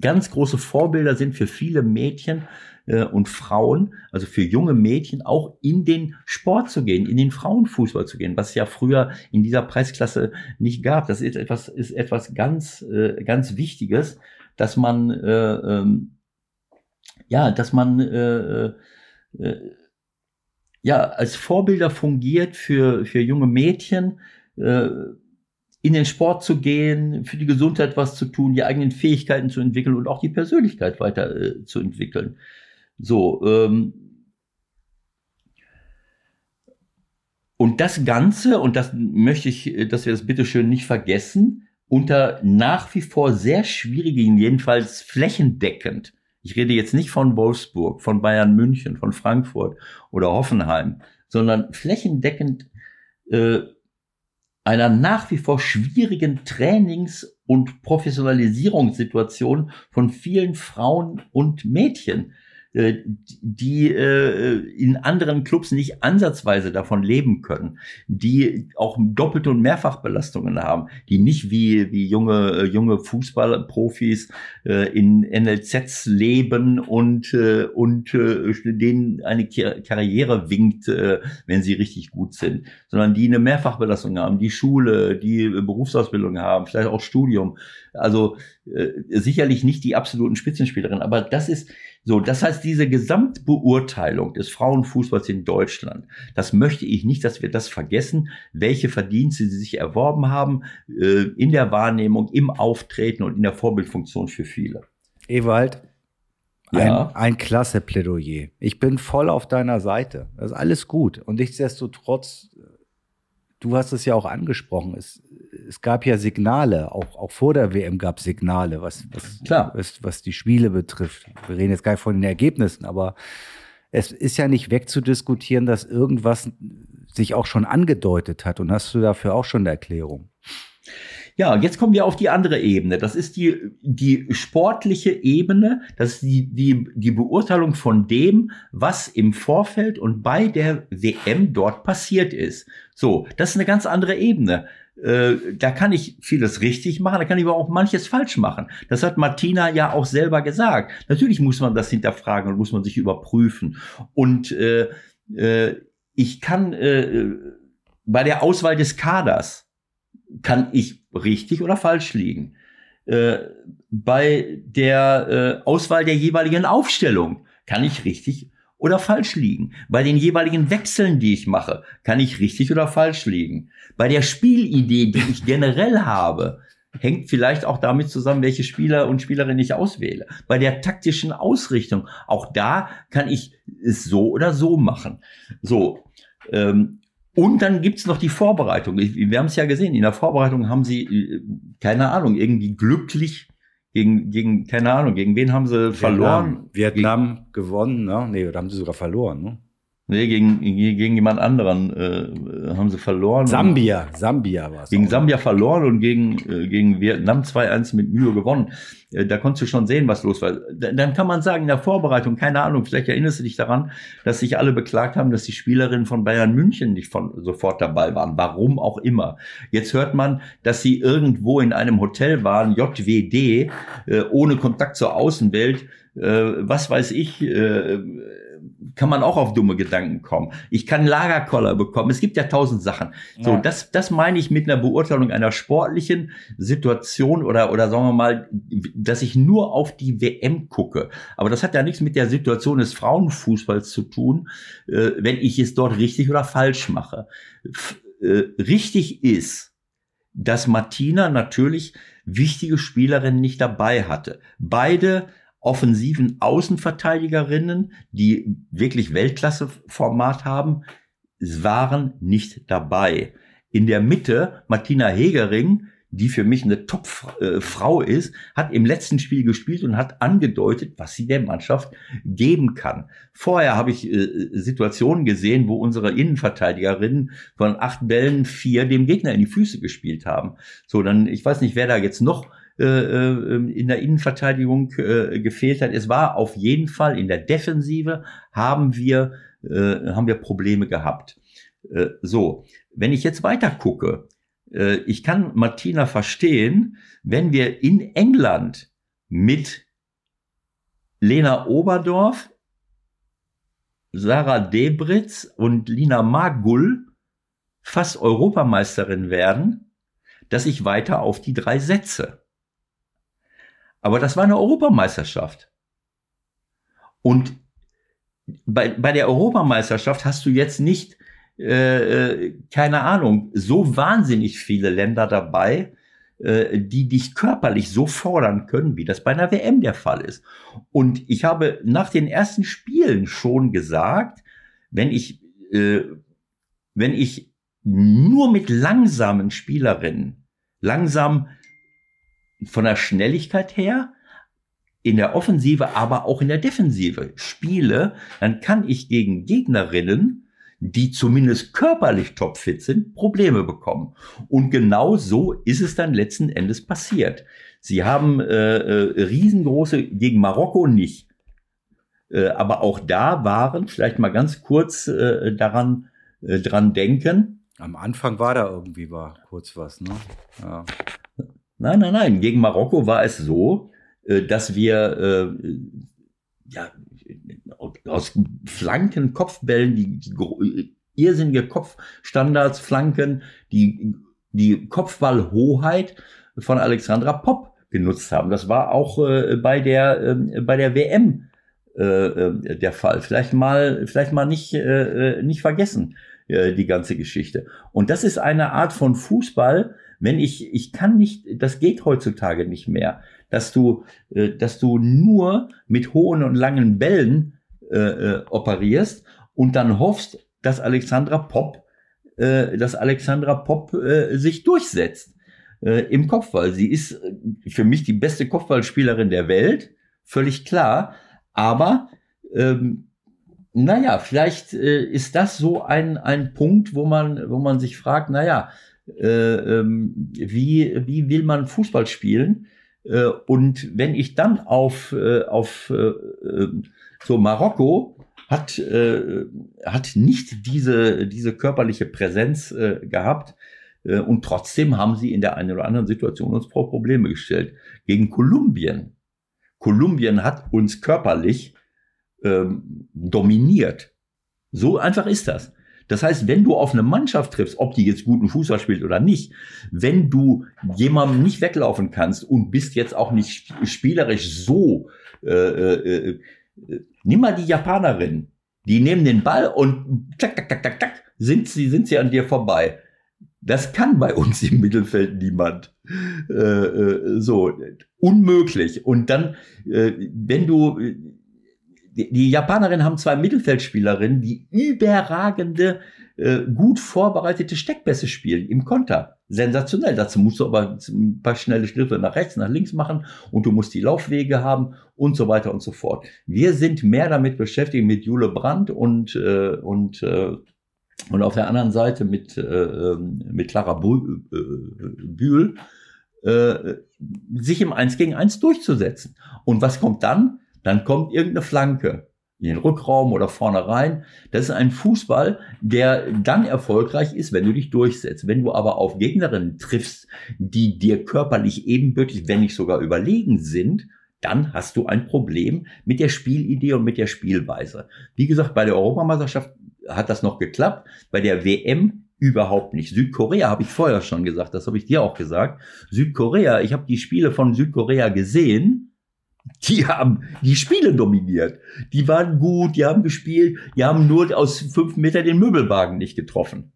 ganz große Vorbilder sind für viele Mädchen, äh, und Frauen, also für junge Mädchen, auch in den Sport zu gehen, in den Frauenfußball zu gehen, was es ja früher in dieser Preisklasse nicht gab. Das ist etwas, ist etwas ganz, äh, ganz Wichtiges, dass man, äh, ähm, ja, dass man, äh, äh, ja, als Vorbilder fungiert für, für junge Mädchen, äh, in den Sport zu gehen, für die Gesundheit was zu tun, die eigenen Fähigkeiten zu entwickeln und auch die Persönlichkeit weiter äh, zu entwickeln. So, ähm, und das Ganze, und das möchte ich, dass wir das bitteschön nicht vergessen, unter nach wie vor sehr schwierigen, jedenfalls flächendeckend. Ich rede jetzt nicht von Wolfsburg, von Bayern München, von Frankfurt oder Hoffenheim, sondern flächendeckend äh, einer nach wie vor schwierigen Trainings- und Professionalisierungssituation von vielen Frauen und Mädchen. Äh, die äh, in anderen Clubs nicht ansatzweise davon leben können, die auch doppelte und Mehrfachbelastungen haben, die nicht wie, wie junge, äh, junge Fußballprofis in NLZs leben und, und denen eine Karriere winkt, wenn sie richtig gut sind, sondern die eine Mehrfachbelastung haben, die Schule, die Berufsausbildung haben, vielleicht auch Studium. Also sicherlich nicht die absoluten Spitzenspielerinnen, aber das ist so, das heißt, diese Gesamtbeurteilung des Frauenfußballs in Deutschland, das möchte ich nicht, dass wir das vergessen, welche Verdienste sie sich erworben haben äh, in der Wahrnehmung, im Auftreten und in der Vorbildfunktion für viele. Ewald, ja. ein, ein klasse Plädoyer. Ich bin voll auf deiner Seite. Das ist alles gut. Und nichtsdestotrotz, du hast es ja auch angesprochen, es, es gab ja Signale, auch, auch vor der WM gab es Signale, was, was, Klar. Was, was die Spiele betrifft. Wir reden jetzt gar nicht von den Ergebnissen, aber es ist ja nicht wegzudiskutieren, dass irgendwas sich auch schon angedeutet hat. Und hast du dafür auch schon eine Erklärung? Ja, jetzt kommen wir auf die andere Ebene. Das ist die, die sportliche Ebene. Das ist die, die, die Beurteilung von dem, was im Vorfeld und bei der WM dort passiert ist. So, das ist eine ganz andere Ebene. Äh, da kann ich vieles richtig machen, da kann ich aber auch manches falsch machen. Das hat Martina ja auch selber gesagt. Natürlich muss man das hinterfragen und muss man sich überprüfen. Und äh, äh, ich kann äh, bei der Auswahl des Kaders kann ich richtig oder falsch liegen. Äh, bei der äh, Auswahl der jeweiligen Aufstellung kann ich richtig oder falsch liegen. Bei den jeweiligen Wechseln, die ich mache, kann ich richtig oder falsch liegen. Bei der Spielidee, die ich generell habe, hängt vielleicht auch damit zusammen, welche Spieler und Spielerinnen ich auswähle. Bei der taktischen Ausrichtung, auch da kann ich es so oder so machen. So, ähm, und dann gibt's noch die Vorbereitung. Wir haben es ja gesehen, in der Vorbereitung haben sie, äh, keine Ahnung, irgendwie glücklich gegen, gegen, keine Ahnung, gegen wen haben sie verloren? Vietnam gegen, gewonnen, ne? Nee, da haben sie sogar verloren, ne? Nee, gegen, gegen jemand anderen äh, haben sie verloren. Sambia, Sambia war es. Gegen auch. Sambia verloren und gegen, äh, gegen Vietnam 2-1 mit Mühe gewonnen. Äh, da konntest du schon sehen, was los war. Dann kann man sagen, in der Vorbereitung, keine Ahnung, vielleicht erinnerst du dich daran, dass sich alle beklagt haben, dass die Spielerinnen von Bayern München nicht von, sofort dabei waren. Warum auch immer. Jetzt hört man, dass sie irgendwo in einem Hotel waren, JWD, äh, ohne Kontakt zur Außenwelt, äh, was weiß ich, äh, kann man auch auf dumme Gedanken kommen. Ich kann Lagerkoller bekommen. Es gibt ja tausend Sachen. So, Ja. das, das meine ich mit einer Beurteilung einer sportlichen Situation oder, oder sagen wir mal, dass ich nur auf die WM gucke. Aber das hat ja nichts mit der Situation des Frauenfußballs zu tun, äh, wenn ich es dort richtig oder falsch mache. F äh, richtig ist, dass Martina natürlich wichtige Spielerinnen nicht dabei hatte. Beide offensiven Außenverteidigerinnen, die wirklich Weltklasse-Format haben, waren nicht dabei. In der Mitte Martina Hegering, die für mich eine Top-Frau ist, hat im letzten Spiel gespielt und hat angedeutet, was sie der Mannschaft geben kann. Vorher habe ich äh, Situationen gesehen, wo unsere Innenverteidigerinnen von acht Bällen vier dem Gegner in die Füße gespielt haben. So, dann, ich weiß nicht, wer da jetzt noch äh, äh, in der Innenverteidigung äh, gefehlt hat. Es war auf jeden Fall in der Defensive haben wir, äh, haben wir Probleme gehabt. Äh, so, wenn ich jetzt weiter gucke, äh, ich kann Martina verstehen, wenn wir in England mit Lena Oberdorf, Sarah Debritz und Lina Magul fast Europameisterin werden, dass ich weiter auf die drei setze. Aber das war eine Europameisterschaft. Und bei, bei der Europameisterschaft hast du jetzt nicht, äh, äh, keine Ahnung, so wahnsinnig viele Länder dabei, äh, die dich körperlich so fordern können, wie das bei einer WM der Fall ist. Und ich habe nach den ersten Spielen schon gesagt, wenn ich, äh, wenn ich nur mit langsamen Spielerinnen, langsam von der Schnelligkeit her, in der Offensive, aber auch in der Defensive spiele, dann kann ich gegen Gegnerinnen, die zumindest körperlich topfit sind, Probleme bekommen. Und genau so ist es dann letzten Endes passiert. Sie haben äh, äh, riesengroße, gegen Marokko nicht. Äh, aber auch da waren, vielleicht mal ganz kurz äh, daran äh, dran denken, Am Anfang war da irgendwie war kurz was, ne? Ja. Nein, nein, nein. Gegen Marokko war es so, äh, dass wir äh, ja, aus Flanken, Kopfbällen, die, die gro- irrsinnige Kopfstandards, Flanken, die, die Kopfballhoheit von Alexandra Popp genutzt haben. Das war auch äh, bei der äh, bei der WM äh, äh, der Fall. Vielleicht mal vielleicht mal nicht äh, äh, nicht vergessen äh, die ganze Geschichte. Und das ist eine Art von Fußball, wenn ich, ich kann nicht, das geht heutzutage nicht mehr, dass du, äh, dass du nur mit hohen und langen Bällen äh, äh, operierst und dann hoffst, dass Alexandra Popp, äh, dass Alexandra Popp äh, sich durchsetzt äh, im Kopfball. Sie ist äh, für mich die beste Kopfballspielerin der Welt, völlig klar. Aber ähm, naja, vielleicht äh, ist das so ein, ein Punkt, wo man, wo man sich fragt, naja, äh, ähm, wie, wie will man Fußball spielen? Äh, und wenn ich dann auf, äh, auf äh, äh, so Marokko hat, äh, hat nicht diese, diese körperliche Präsenz äh, gehabt, äh, und trotzdem haben sie in der einen oder anderen Situation uns vor Probleme gestellt. Gegen Kolumbien. Kolumbien hat uns körperlich ähm, dominiert. So einfach ist das. Das heißt, wenn du auf eine Mannschaft triffst, ob die jetzt guten Fußball spielt oder nicht, wenn du jemandem nicht weglaufen kannst und bist jetzt auch nicht sp- spielerisch so, äh, äh, äh, nimm mal die Japanerin, die nehmen den Ball und zack, zack, zack, zack, zack, sind sie, sind sie an dir vorbei. Das kann bei uns im Mittelfeld niemand. Äh, äh, so, unmöglich. Und dann, äh, wenn du, die, Japanerinnen haben zwei Mittelfeldspielerinnen, die überragende, äh, gut vorbereitete Steckpässe spielen im Konter. Sensationell. Dazu musst du aber ein paar schnelle Schritte nach rechts, nach links machen und du musst die Laufwege haben und so weiter und so fort. Wir sind mehr damit beschäftigt mit Jule Brandt und, äh, und, äh, und auf der anderen Seite mit, äh, ähm, mit Clara äh, Bühl, äh, sich im 1 gegen 1 durchzusetzen. Und was kommt dann? Dann kommt irgendeine Flanke in den Rückraum oder vorne rein. Das ist ein Fußball, der dann erfolgreich ist, wenn du dich durchsetzt. Wenn du aber auf Gegnerinnen triffst, die dir körperlich ebenbürtig, wenn nicht sogar überlegen sind, dann hast du ein Problem mit der Spielidee und mit der Spielweise. Wie gesagt, bei der Europameisterschaft hat das noch geklappt, bei der WM überhaupt nicht. Südkorea habe ich vorher schon gesagt, das habe ich dir auch gesagt. Südkorea, ich habe die Spiele von Südkorea gesehen, die haben die Spiele dominiert. Die waren gut, die haben gespielt, die haben nur aus fünf Meter den Möbelwagen nicht getroffen.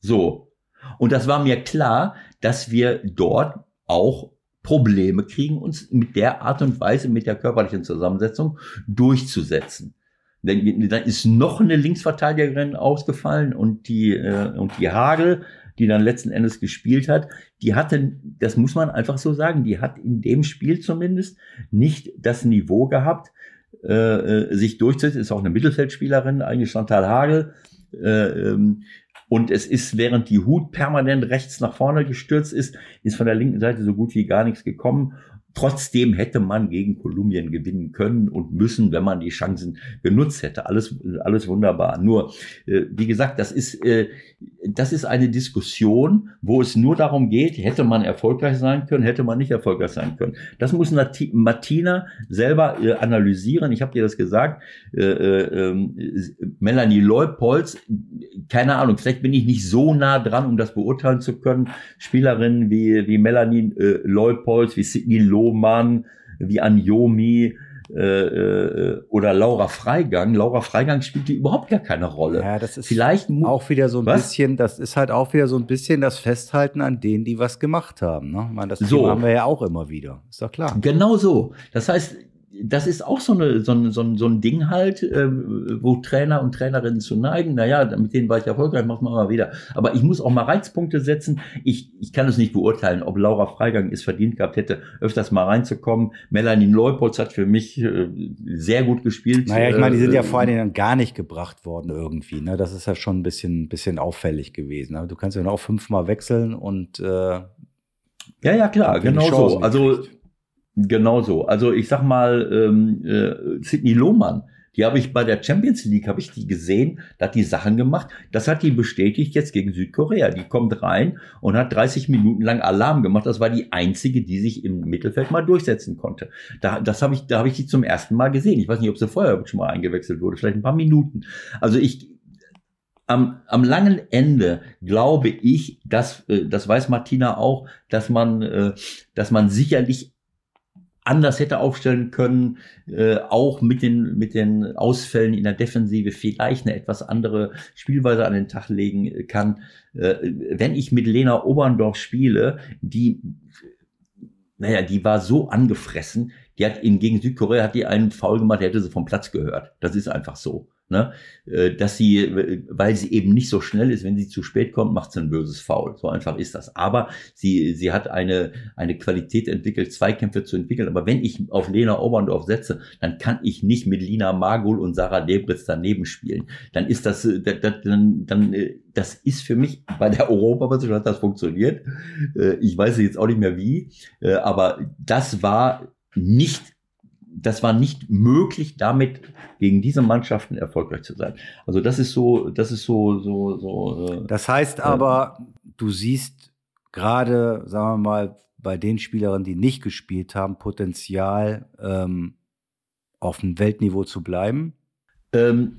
So. Und das war mir klar, dass wir dort auch Probleme kriegen, uns mit der Art und Weise, mit der körperlichen Zusammensetzung durchzusetzen. Denn dann ist noch eine Linksverteidigerin ausgefallen und die, äh, und die Hagel, die dann letzten Endes gespielt hat, die hatte, das muss man einfach so sagen, die hat in dem Spiel zumindest nicht das Niveau gehabt, äh, äh sich durchzusetzen. Ist auch eine Mittelfeldspielerin, eigentlich Chantal Hagel. Äh, ähm, und es ist, während die Hut permanent rechts nach vorne gestürzt ist, ist von der linken Seite so gut wie gar nichts gekommen. Trotzdem hätte man gegen Kolumbien gewinnen können und müssen, wenn man die Chancen genutzt hätte. Alles, alles wunderbar. Nur, äh, wie gesagt, das ist, äh, das ist eine Diskussion, wo es nur darum geht, hätte man erfolgreich sein können, hätte man nicht erfolgreich sein können. Das muss Martina selber äh, analysieren. Ich habe dir das gesagt. Äh, äh, ähm, Melanie Leupolz, keine Ahnung, vielleicht bin ich nicht so nah dran, um das beurteilen zu können. Spielerinnen wie, wie Melanie äh, Leupolz, wie Sidney Loh, Lohmann, wie Anjomi, äh, äh, oder Laura Freigang. Laura Freigang spielt die überhaupt gar keine Rolle. Ja, das ist vielleicht auch wieder so ein was? bisschen, das ist halt auch wieder so ein bisschen das Festhalten an denen, die was gemacht haben. Ne? Ich meine, das so. haben wir ja auch immer wieder. Ist doch klar. Genau so. Das heißt, das ist auch so, eine, so, ein, so, ein, so ein Ding halt, äh, wo Trainer und Trainerinnen zu neigen. Naja, mit denen war ich erfolgreich, machen wir mal wieder. Aber ich muss auch mal Reizpunkte setzen. Ich, ich kann es nicht beurteilen, ob Laura Freigang es verdient gehabt hätte, öfters mal reinzukommen. Melanie Leupolz hat für mich äh, sehr gut gespielt. Naja, ich meine, die sind ja äh, vor allen Dingen gar nicht gebracht worden irgendwie. Ne? Das ist ja schon ein bisschen, bisschen auffällig gewesen. Ne? Du kannst ja noch fünfmal wechseln und äh, ja, ja, klar, genau so. Also Genau so. Also ich sag mal, ähm, äh, Sidney Lohmann, die habe ich bei der Champions League, habe ich die gesehen, da hat die Sachen gemacht. Das hat die bestätigt jetzt gegen Südkorea. Die kommt rein und hat 30 Minuten lang Alarm gemacht. Das war die einzige, die sich im Mittelfeld mal durchsetzen konnte. Da, das habe ich, da habe ich die zum ersten Mal gesehen. Ich weiß nicht, ob sie vorher schon mal eingewechselt wurde, vielleicht ein paar Minuten. Also ich, am, am langen Ende glaube ich, dass äh, das weiß Martina auch, dass man, äh, dass man sicherlich anders hätte aufstellen können, äh, auch mit den, mit den Ausfällen in der Defensive vielleicht eine etwas andere Spielweise an den Tag legen kann. Äh, wenn ich mit Lena Oberndorf spiele, die, naja, die war so angefressen, die hat in, gegen Südkorea hat die einen Foul gemacht, der hätte sie vom Platz gehört. Das ist einfach so ne, äh, dass sie, weil sie eben nicht so schnell ist, wenn sie zu spät kommt, macht sie ein böses Foul. So einfach ist das. Aber sie, sie hat eine, eine Qualität entwickelt, Zweikämpfe zu entwickeln. Aber wenn ich auf Lena Oberndorf setze, dann kann ich nicht mit Lina Magul und Sarah Debritz daneben spielen. Dann ist das, äh, das, das dann, dann, äh, das ist für mich bei der Europameisterschaft hat das funktioniert. Ich weiß jetzt auch nicht mehr wie, aber das war nicht das war nicht möglich, damit gegen diese Mannschaften erfolgreich zu sein. Also das ist so, das ist so, so, so. Äh, das heißt aber, äh, du siehst gerade, sagen wir mal, bei den Spielerinnen, die nicht gespielt haben, Potenzial ähm, auf dem Weltniveau zu bleiben. Ähm,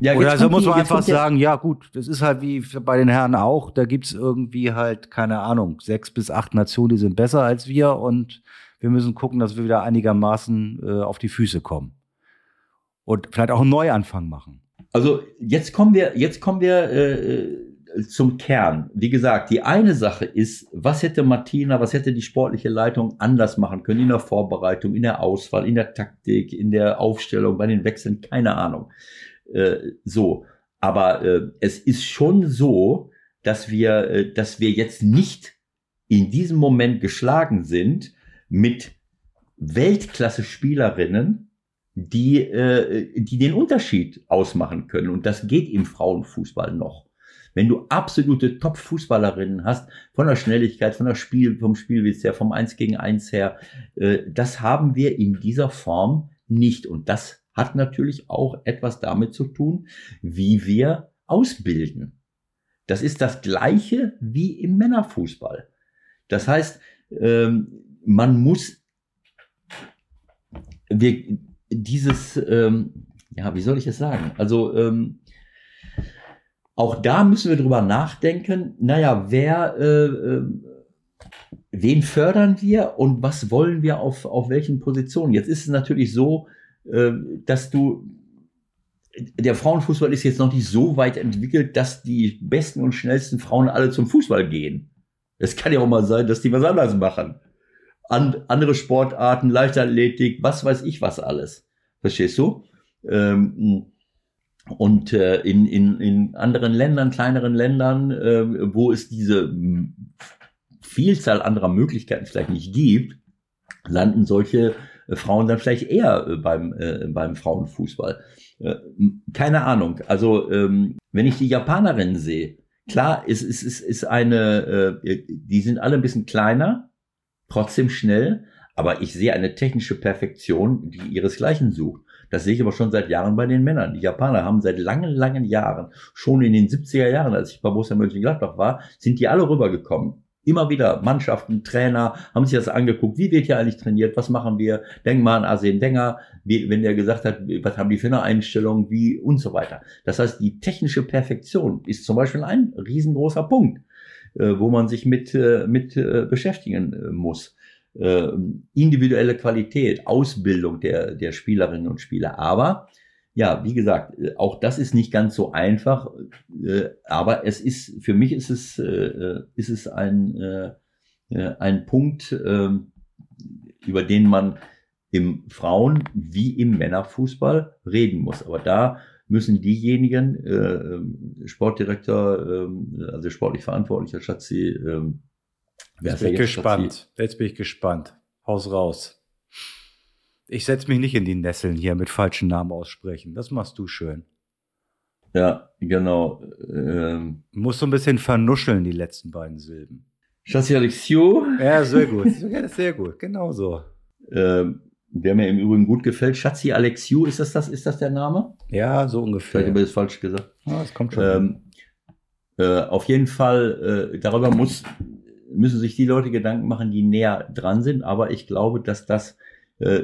ja, Oder also muss man die, einfach sagen, ja gut, das ist halt wie bei den Herren auch, da gibt es irgendwie halt, keine Ahnung, sechs bis acht Nationen, die sind besser als wir und wir müssen gucken, dass wir wieder einigermaßen äh, auf die Füße kommen. Und vielleicht auch einen Neuanfang machen. Also jetzt kommen wir, jetzt kommen wir äh, zum Kern. Wie gesagt, die eine Sache ist, was hätte Martina, was hätte die sportliche Leitung anders machen können in der Vorbereitung, in der Auswahl, in der Taktik, in der Aufstellung, bei den Wechseln, keine Ahnung. Äh, so, aber äh, es ist schon so, dass wir, äh, dass wir jetzt nicht in diesem Moment geschlagen sind mit Weltklasse-Spielerinnen, die, äh, die den Unterschied ausmachen können. Und das geht im Frauenfußball noch. Wenn du absolute Top-Fußballerinnen hast, von der Schnelligkeit, von der Spiel, vom Spielwitz her, vom 1 gegen 1 her, äh, das haben wir in dieser Form nicht. Und das hat natürlich auch etwas damit zu tun, wie wir ausbilden. Das ist das Gleiche wie im Männerfußball. Das heißt, ähm, man muss wir dieses, ähm, ja, wie soll ich es sagen? Also ähm, auch da müssen wir drüber nachdenken. Naja, wer, äh, äh, wen fördern wir und was wollen wir auf auf welchen Positionen? Jetzt ist es natürlich so, äh, dass du der Frauenfußball ist jetzt noch nicht so weit entwickelt, dass die besten und schnellsten Frauen alle zum Fußball gehen. Es kann ja auch mal sein, dass die was anderes machen. An, andere Sportarten, Leichtathletik, was weiß ich was alles. Verstehst du? Ähm, und äh, in, in, in anderen Ländern, kleineren Ländern, äh, wo es diese Vielzahl anderer Möglichkeiten vielleicht nicht gibt, landen solche äh, Frauen dann vielleicht eher äh, beim, äh, beim Frauenfußball. Äh, keine Ahnung. Also ähm, wenn ich die Japanerinnen sehe, klar, es, es, es ist eine, äh, die sind alle ein bisschen kleiner, trotzdem schnell, aber ich sehe eine technische Perfektion, die ihresgleichen sucht. Das sehe ich aber schon seit Jahren bei den Männern. Die Japaner haben seit langen, langen Jahren, schon in den 70er Jahren, als ich bei Borussia Mönchengladbach war, sind die alle rübergekommen. Immer wieder Mannschaften, Trainer haben sich das angeguckt. Wie wird hier eigentlich trainiert? Was machen wir? Denk mal an Arsene Wenger, wenn der gesagt hat, was haben die für eine Einstellung, wie und so weiter. Das heißt, die technische Perfektion ist zum Beispiel ein riesengroßer Punkt, wo man sich mit, äh, mit äh, beschäftigen äh, muss. Äh, individuelle Qualität, Ausbildung der, der Spielerinnen und Spieler. Aber ja, wie gesagt, äh, auch das ist nicht ganz so einfach, äh, aber es ist, für mich ist es, äh, ist es ein, ein Punkt, ähm, über den man im Frauen- wie im Männerfußball reden muss. Aber da müssen diejenigen, äh, Sportdirektor, äh, also sportlich verantwortlicher Schatzi, äh, Jetzt bin ich gespannt. Schatzi? Jetzt bin ich gespannt. Haus raus. Ich setze mich nicht in die Nesseln hier mit falschen Namen aussprechen. Das machst du schön. Ja, genau. Ähm, Musst so ein bisschen vernuscheln, die letzten beiden Silben. Chassis Alexiou. Ja, sehr gut. sehr gut. Genau so. Ähm, der mir im Übrigen gut gefällt. Schatzi Alexiou, ist das, das, ist das der Name? Ja, so ungefähr. Vielleicht habe ich das falsch gesagt. Ja, das kommt schon. Ähm, äh, auf jeden Fall, äh, darüber muss, müssen sich die Leute Gedanken machen, die näher dran sind. Aber ich glaube, dass das äh,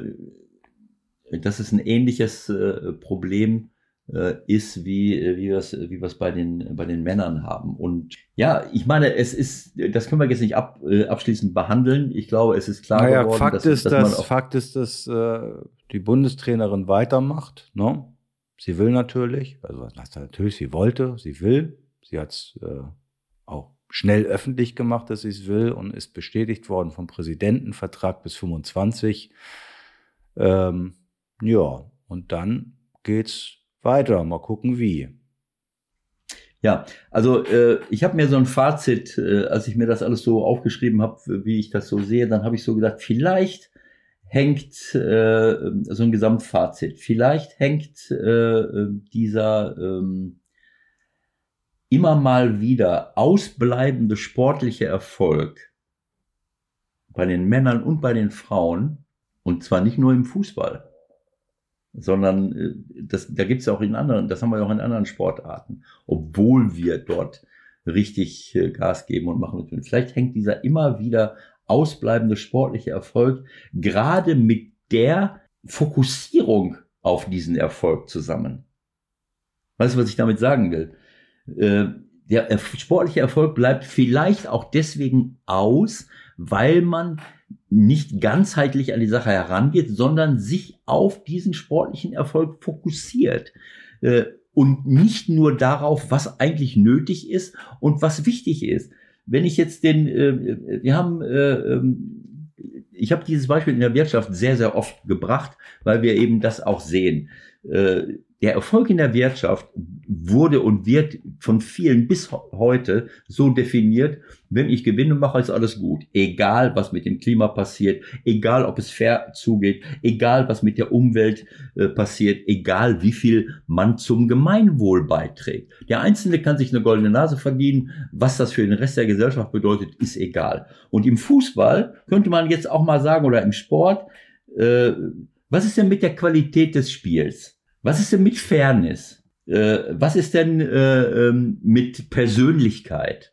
dass es ein ähnliches äh, Problem ist, wie, wie wir es wie wir's bei, den, bei den Männern haben. Und ja, ich meine, es ist, das können wir jetzt nicht ab, abschließend behandeln. Ich glaube, es ist klar naja, geworden, Fakt dass, ist, dass, dass Fakt ist, dass äh, die Bundestrainerin weitermacht. Ne? Sie will natürlich, also natürlich, sie wollte, sie will. Sie hat es äh, auch schnell öffentlich gemacht, dass sie es will und ist bestätigt worden vom Präsidenten, Vertrag bis 25. Ähm, ja, und dann geht's weiter. Mal gucken, wie. Ja, also äh, ich habe mir so ein Fazit, äh, als ich mir das alles so aufgeschrieben habe, wie ich das so sehe, dann habe ich so gedacht, vielleicht hängt äh, so ein Gesamtfazit, vielleicht hängt äh, dieser ähm, immer mal wieder ausbleibende sportliche Erfolg bei den Männern und bei den Frauen, und zwar nicht nur im Fußball, sondern äh, das, da gibt es auch in anderen, das haben wir auch in anderen Sportarten, obwohl wir dort richtig äh, Gas geben und machen. Vielleicht hängt dieser immer wieder ausbleibende sportliche Erfolg gerade mit der Fokussierung auf diesen Erfolg zusammen. Weißt du, was ich damit sagen will? Äh, der sportliche Erfolg bleibt vielleicht auch deswegen aus, weil man nicht ganzheitlich an die Sache herangeht, sondern sich auf diesen sportlichen Erfolg fokussiert. Äh, und nicht nur darauf, was eigentlich nötig ist und was wichtig ist. Wenn ich jetzt den, äh, wir haben, äh, ähm, ich habe dieses Beispiel in der Wirtschaft sehr, sehr oft gebracht, weil wir eben das auch sehen. Der Erfolg in der Wirtschaft wurde und wird von vielen bis heute so definiert, wenn ich Gewinne mache, ist alles gut. Egal, was mit dem Klima passiert, egal, ob es fair zugeht, egal, was mit der Umwelt äh, passiert, egal, wie viel man zum Gemeinwohl beiträgt. Der Einzelne kann sich eine goldene Nase verdienen. Was das für den Rest der Gesellschaft bedeutet, ist egal. Und im Fußball könnte man jetzt auch mal sagen, oder im Sport, äh, was ist denn mit der Qualität des Spiels? Was ist denn mit Fairness? Äh, was ist denn äh, ähm, mit Persönlichkeit?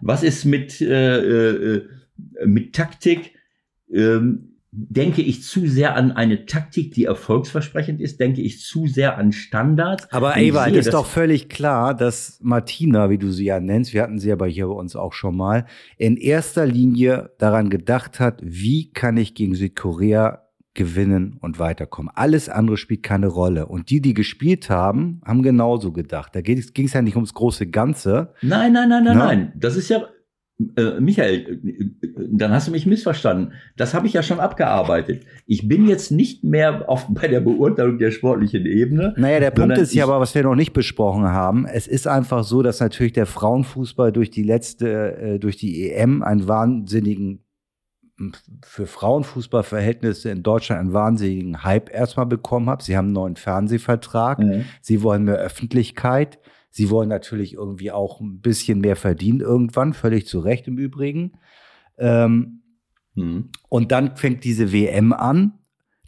Was ist mit, äh, mit Taktik? Ähm, denke ich zu sehr an eine Taktik, die erfolgsversprechend ist, denke ich zu sehr an Standards. Aber Ewald, sehe, ist doch völlig klar, dass Martina, wie du sie ja nennst, wir hatten sie aber hier bei uns auch schon mal, in erster Linie daran gedacht hat, wie kann ich gegen Südkorea gewinnen und weiterkommen. Alles andere spielt keine Rolle. Und die, die gespielt haben, haben genauso gedacht. Da ging es ja nicht ums große Ganze. Nein, nein, nein, nein, Na? nein. Das ist ja, äh, Michael, dann hast du mich missverstanden. Das habe ich ja schon abgearbeitet. Ich bin jetzt nicht mehr auf, bei der Beurteilung der sportlichen Ebene. Naja, der Punkt ist ja aber, was wir noch nicht besprochen haben. Es ist einfach so, dass natürlich der Frauenfußball durch die letzte, äh, durch die EM einen wahnsinnigen, für Frauenfußballverhältnisse in Deutschland einen wahnsinnigen Hype erstmal bekommen hat. Sie haben einen neuen Fernsehvertrag. Mhm. Sie wollen mehr Öffentlichkeit. Sie wollen natürlich irgendwie auch ein bisschen mehr verdienen irgendwann, völlig zu Recht im Übrigen. Ähm, Mhm. und dann fängt diese WM an.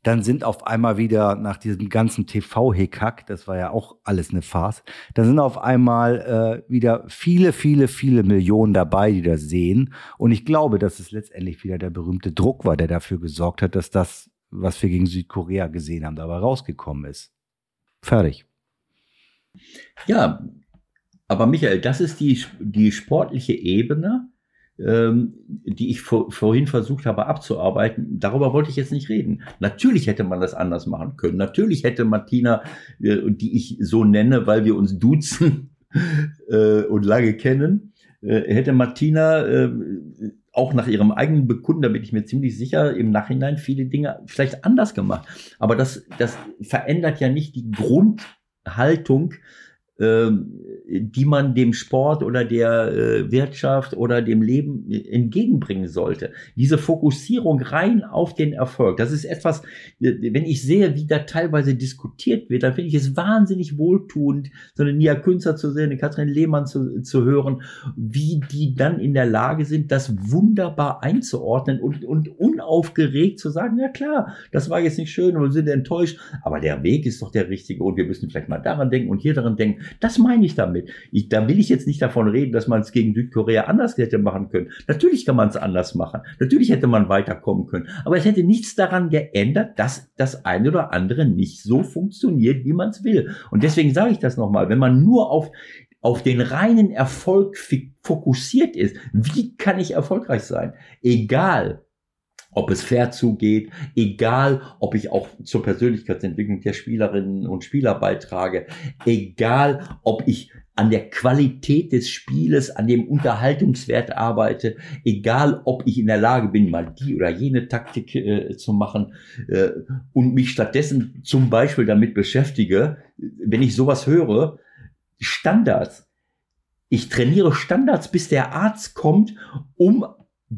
Dann sind auf einmal wieder nach diesem ganzen TV-Hickhack, das war ja auch alles eine Farce, dann sind auf einmal äh, wieder viele, viele, viele Millionen dabei, die das sehen. Und ich glaube, dass es letztendlich wieder der berühmte Druck war, der dafür gesorgt hat, dass das, was wir gegen Südkorea gesehen haben, dabei rausgekommen ist. Fertig. Ja, aber Michael, das ist die, die sportliche Ebene, ähm, die ich vor, vorhin versucht habe abzuarbeiten. Darüber wollte ich jetzt nicht reden. Natürlich hätte man das anders machen können. Natürlich hätte Martina, äh, die ich so nenne, weil wir uns duzen äh, und lange kennen, äh, hätte Martina äh, auch nach ihrem eigenen Bekunden, da bin ich mir ziemlich sicher, im Nachhinein viele Dinge vielleicht anders gemacht. Aber das, das verändert ja nicht die Grundhaltung, die man dem Sport oder der äh, Wirtschaft oder dem Leben entgegenbringen sollte. Diese Fokussierung rein auf den Erfolg, das ist etwas, äh, wenn ich sehe, wie da teilweise diskutiert wird, dann finde ich es wahnsinnig wohltuend, so eine Nia Künzer zu sehen, eine Katrin Lehmann zu, zu hören, wie die dann in der Lage sind, das wunderbar einzuordnen und, und unaufgeregt zu sagen, ja klar, das war jetzt nicht schön und wir sind enttäuscht, aber der Weg ist doch der richtige und wir müssen vielleicht mal daran denken und hier daran denken. Das meine ich damit. Ich, da will ich jetzt nicht davon reden, dass man es gegen Südkorea anders hätte machen können. Natürlich kann man es anders machen. Natürlich hätte man weiterkommen können. Aber es hätte nichts daran geändert, dass das eine oder andere nicht so funktioniert, wie man es will. Und deswegen sage ich das nochmal. Wenn man nur auf auf den reinen Erfolg fokussiert ist, wie kann ich erfolgreich sein? Egal, ob es fair zugeht, egal, ob ich auch zur Persönlichkeitsentwicklung der Spielerinnen und Spieler beitrage, egal, ob ich an der Qualität des Spieles, an dem Unterhaltungswert arbeite, egal, ob ich in der Lage bin, mal die oder jene Taktik äh, zu machen äh, und mich stattdessen zum Beispiel damit beschäftige, wenn ich sowas höre, Standards. Ich trainiere Standards, bis der Arzt kommt, um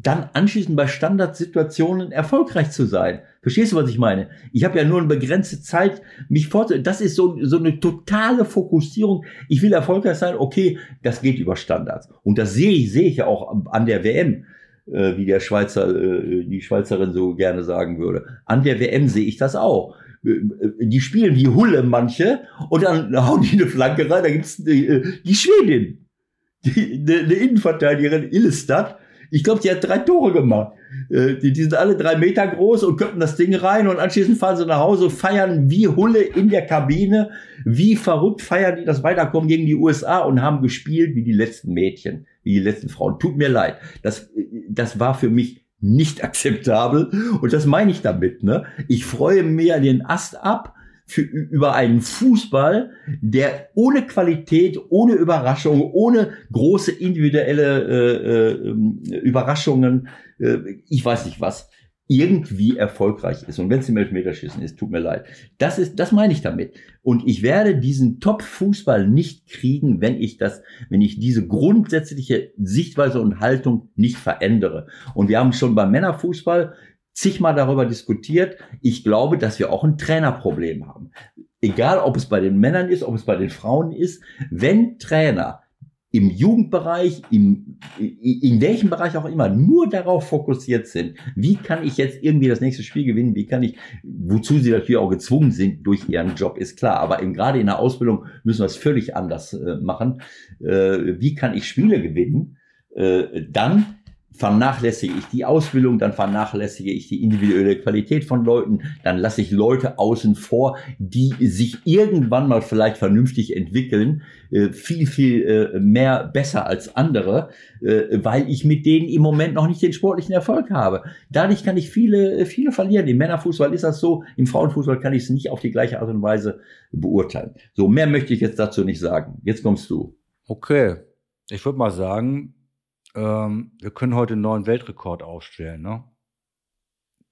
dann anschließend bei Standardsituationen erfolgreich zu sein. Verstehst du, was ich meine? Ich habe ja nur eine begrenzte Zeit, mich vorzu... Das ist so, so eine totale Fokussierung. Ich will erfolgreich sein, okay, das geht über Standards. Und das sehe ich, sehe ich ja auch an der WM, äh, wie der Schweizer, äh, die Schweizerin so gerne sagen würde. An der WM sehe ich das auch. Äh, Die spielen wie Hulle manche und dann hauen die eine Flanke rein, da gibt's die, die Schwedin, die, eine Innenverteidigerin Illestad, ich glaube, die hat drei Tore gemacht. Äh, Die, die sind alle drei Meter groß und köpfen das Ding rein und anschließend fahren sie nach Hause, feiern wie Hulle in der Kabine. Wie verrückt feiern die das Weiterkommen gegen die USA und haben gespielt wie die letzten Mädchen, wie die letzten Frauen. Tut mir leid. Das, das war für mich nicht akzeptabel und das meine ich damit. Ne? Ich freue mir den Ast ab für, über einen Fußball, der ohne Qualität, ohne Überraschung, ohne große individuelle äh, äh, Überraschungen, äh, ich weiß nicht was, irgendwie erfolgreich ist. Und wenn es im Elfmeterschießen ist, tut mir leid. Das ist, das meine ich damit. Und ich werde diesen Top-Fußball nicht kriegen, wenn ich das, wenn ich diese grundsätzliche Sichtweise und Haltung nicht verändere. Und wir haben schon beim Männerfußball zigmal darüber diskutiert. Ich glaube, dass wir auch ein Trainerproblem haben. Egal, ob es bei den Männern ist, ob es bei den Frauen ist, wenn Trainer im Jugendbereich, im, in welchem Bereich auch immer, nur darauf fokussiert sind, wie kann ich jetzt irgendwie das nächste Spiel gewinnen, wie kann ich, wozu sie natürlich auch gezwungen sind durch ihren Job, ist klar, aber eben gerade in der Ausbildung müssen wir es völlig anders äh, machen. Äh, wie kann ich Spiele gewinnen? Äh, dann vernachlässige ich die Ausbildung, dann vernachlässige ich die individuelle Qualität von Leuten, dann lasse ich Leute außen vor, die sich irgendwann mal vielleicht vernünftig entwickeln, äh, viel, viel äh, mehr besser als andere, äh, weil ich mit denen im Moment noch nicht den sportlichen Erfolg habe. Dadurch kann ich viele, viele verlieren. Im Männerfußball ist das so, im Frauenfußball kann ich es nicht auf die gleiche Art und Weise beurteilen. So, mehr möchte ich jetzt dazu nicht sagen. Jetzt kommst du. Okay. Ich würde mal sagen, ähm, wir können heute einen neuen Weltrekord aufstellen. Ne?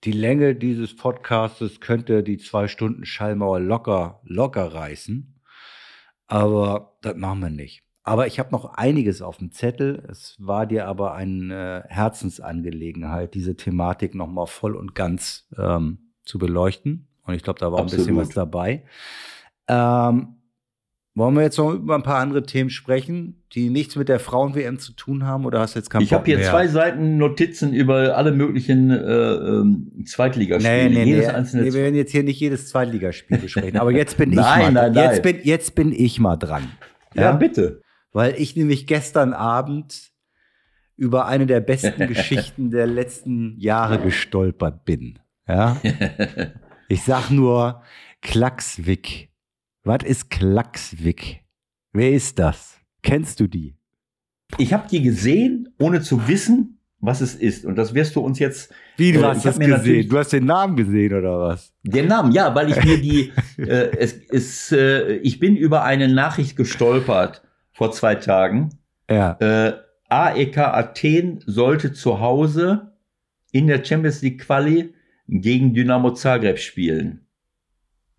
Die Länge dieses Podcastes könnte die zwei Stunden Schallmauer locker, locker reißen. Aber das machen wir nicht. Aber ich habe noch einiges auf dem Zettel. Es war dir aber eine Herzensangelegenheit, diese Thematik nochmal voll und ganz ähm, zu beleuchten. Und ich glaube, da war Absolut. ein bisschen was dabei. Ähm, wollen wir jetzt noch über ein paar andere Themen sprechen, die nichts mit der Frauen-WM zu tun haben? Oder hast du jetzt keinen Ich habe hier mehr? zwei Seiten Notizen über alle möglichen äh, ähm, Zweitligaspiele. Nee, nee, jedes nee, einzelne nee, wir werden jetzt hier nicht jedes Zweitligaspiel besprechen. Aber jetzt bin ich nein, mal nein, jetzt Bin, jetzt bin ich mal dran. Ja? ja, bitte. Weil ich nämlich gestern Abend über eine der besten Geschichten der letzten Jahre gestolpert bin. Ja. Ich sag nur Klackswick was ist Klackswick? Wer ist das? Kennst du die? Ich habe die gesehen, ohne zu wissen, was es ist. Und das wirst du uns jetzt. Wie du äh, hast das gesehen? Du hast den Namen gesehen oder was? Den Namen, ja, weil ich mir die. äh, es ist. Äh, ich bin über eine Nachricht gestolpert vor zwei Tagen. Ja. Äh, AEK Athen sollte zu Hause in der Champions League Quali gegen Dynamo Zagreb spielen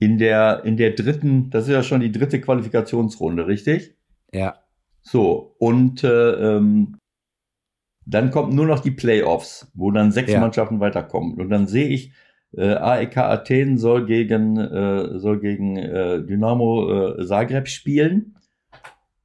in der, in der dritten, das ist ja schon die dritte Qualifikationsrunde, richtig? Ja. So, und äh, ähm, dann kommt nur noch die Playoffs, wo dann sechs ja. Mannschaften weiterkommen. Und dann sehe ich, äh, AEK Athen soll gegen, äh, soll gegen äh, Dynamo äh, Zagreb spielen.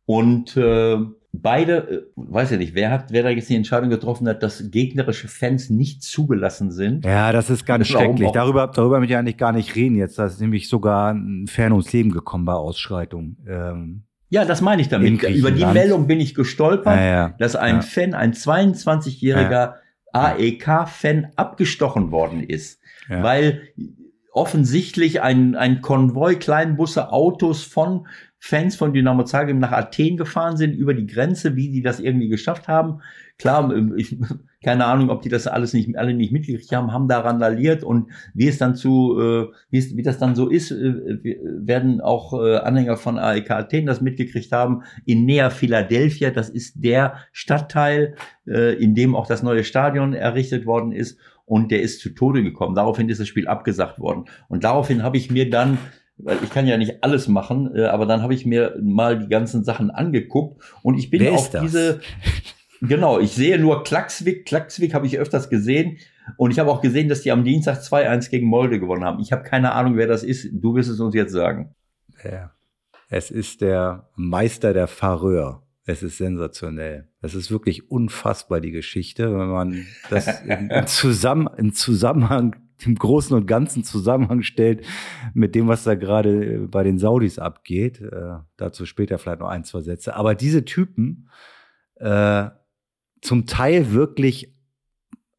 Und äh, beide, äh, weiß ja nicht, wer hat, wer da jetzt die Entscheidung getroffen hat, dass gegnerische Fans nicht zugelassen sind. Ja, das ist ganz Warum schrecklich. Darüber, darüber möchte ich eigentlich gar nicht reden jetzt. Da ist nämlich sogar ein Fan ums Leben gekommen bei Ausschreitungen. Ähm, ja, das meine ich damit. Über die Meldung bin ich gestolpert, ja, ja. dass ein ja. Fan, ein 22-jähriger AEK-Fan abgestochen worden ist. Weil offensichtlich ein, ein Konvoi Kleinbusse, Autos von Fans von Dynamo Zagreb nach Athen gefahren sind, über die Grenze, wie die das irgendwie geschafft haben. Klar, ähm, ich, keine Ahnung, ob die das alles nicht, alle nicht mitgekriegt haben, haben da randaliert und wie es dann zu, äh, wie, es, wie das dann so ist, äh, werden auch äh, Anhänger von AEK Athen das mitgekriegt haben. In Nea Philadelphia, das ist der Stadtteil, äh, in dem auch das neue Stadion errichtet worden ist und der ist zu Tode gekommen. Daraufhin ist das Spiel abgesagt worden. Und daraufhin habe ich mir dann weil ich kann ja nicht alles machen, äh, aber dann habe ich mir mal die ganzen Sachen angeguckt und ich bin Wer auf diese genau, ich sehe nur Klackswick, Klackswick habe ich öfters gesehen und ich habe auch gesehen, dass die am Dienstag 2-1 gegen Molde gewonnen haben. Ich habe keine Ahnung, wer das ist. Du wirst es uns jetzt sagen. Ja. Es ist der Meister der Faröer. Es ist sensationell. Es ist wirklich unfassbar, die Geschichte, wenn man das in, Zusammen, in Zusammenhang im Großen und Ganzen Zusammenhang stellt mit dem, was da gerade äh, bei den Saudis abgeht. Äh, dazu später vielleicht noch ein, zwei Sätze. Aber diese Typen, äh, zum Teil wirklich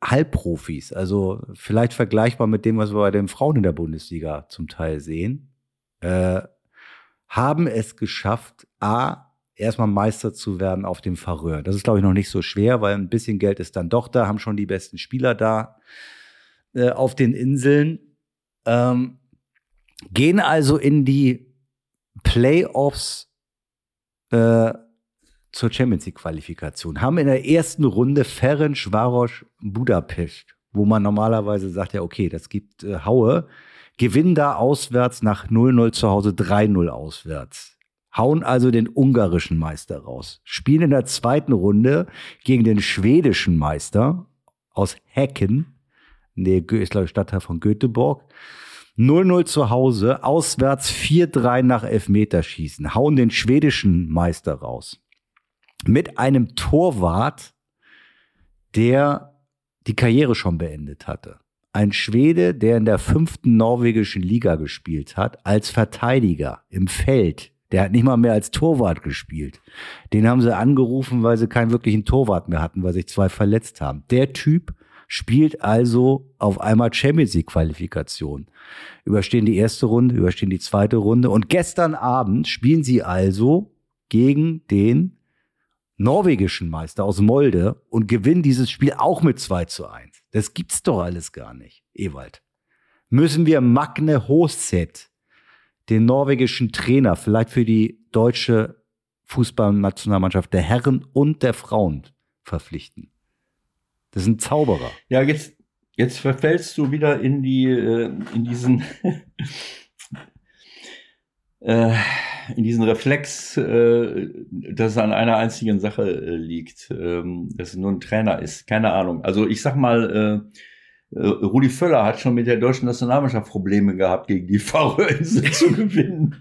Halbprofis, also vielleicht vergleichbar mit dem, was wir bei den Frauen in der Bundesliga zum Teil sehen, äh, haben es geschafft, A, erstmal Meister zu werden auf dem Faröer. Das ist, glaube ich, noch nicht so schwer, weil ein bisschen Geld ist dann doch da, haben schon die besten Spieler da äh, auf den Inseln. Ähm, gehen also in die Playoffs äh, zur Champions League Qualifikation. Haben in der ersten Runde Ferenc Varos Budapest, wo man normalerweise sagt, ja, okay, das gibt äh, Haue. Gewinnen da auswärts nach 0-0 zu Hause 3-0 auswärts. Hauen also den ungarischen Meister raus. Spielen in der zweiten Runde gegen den schwedischen Meister aus Hecken nee, ist glaube ich Stadtteil von Göteborg. 0-0 zu Hause, auswärts 4-3 nach Elfmeterschießen, hauen den schwedischen Meister raus. Mit einem Torwart, der die Karriere schon beendet hatte. Ein Schwede, der in der fünften norwegischen Liga gespielt hat, als Verteidiger im Feld, Der hat nicht mal mehr als Torwart gespielt. Den haben sie angerufen, weil sie keinen wirklichen Torwart mehr hatten, weil sich zwei verletzt haben. Der Typ spielt also auf einmal Champions League Qualifikation. Überstehen die erste Runde, überstehen die zweite Runde und gestern Abend spielen sie also gegen den norwegischen Meister aus Molde und gewinnen dieses Spiel auch mit 2 zu 1. Das gibt's doch alles gar nicht, Ewald. Müssen wir Magne Hoset, den norwegischen Trainer, vielleicht für die deutsche Fußballnationalmannschaft der Herren und der Frauen verpflichten? Das ist ein Zauberer. Ja, jetzt, jetzt verfällst du wieder in die, äh, in diesen, äh, in diesen Reflex, äh, dass es an einer einzigen Sache liegt, ähm, dass es nur ein Trainer ist. Keine Ahnung. Also ich sag mal, Rudi Völler hat schon mit der deutschen Nationalmannschaft Probleme gehabt, gegen die Färöerinseln zu gewinnen.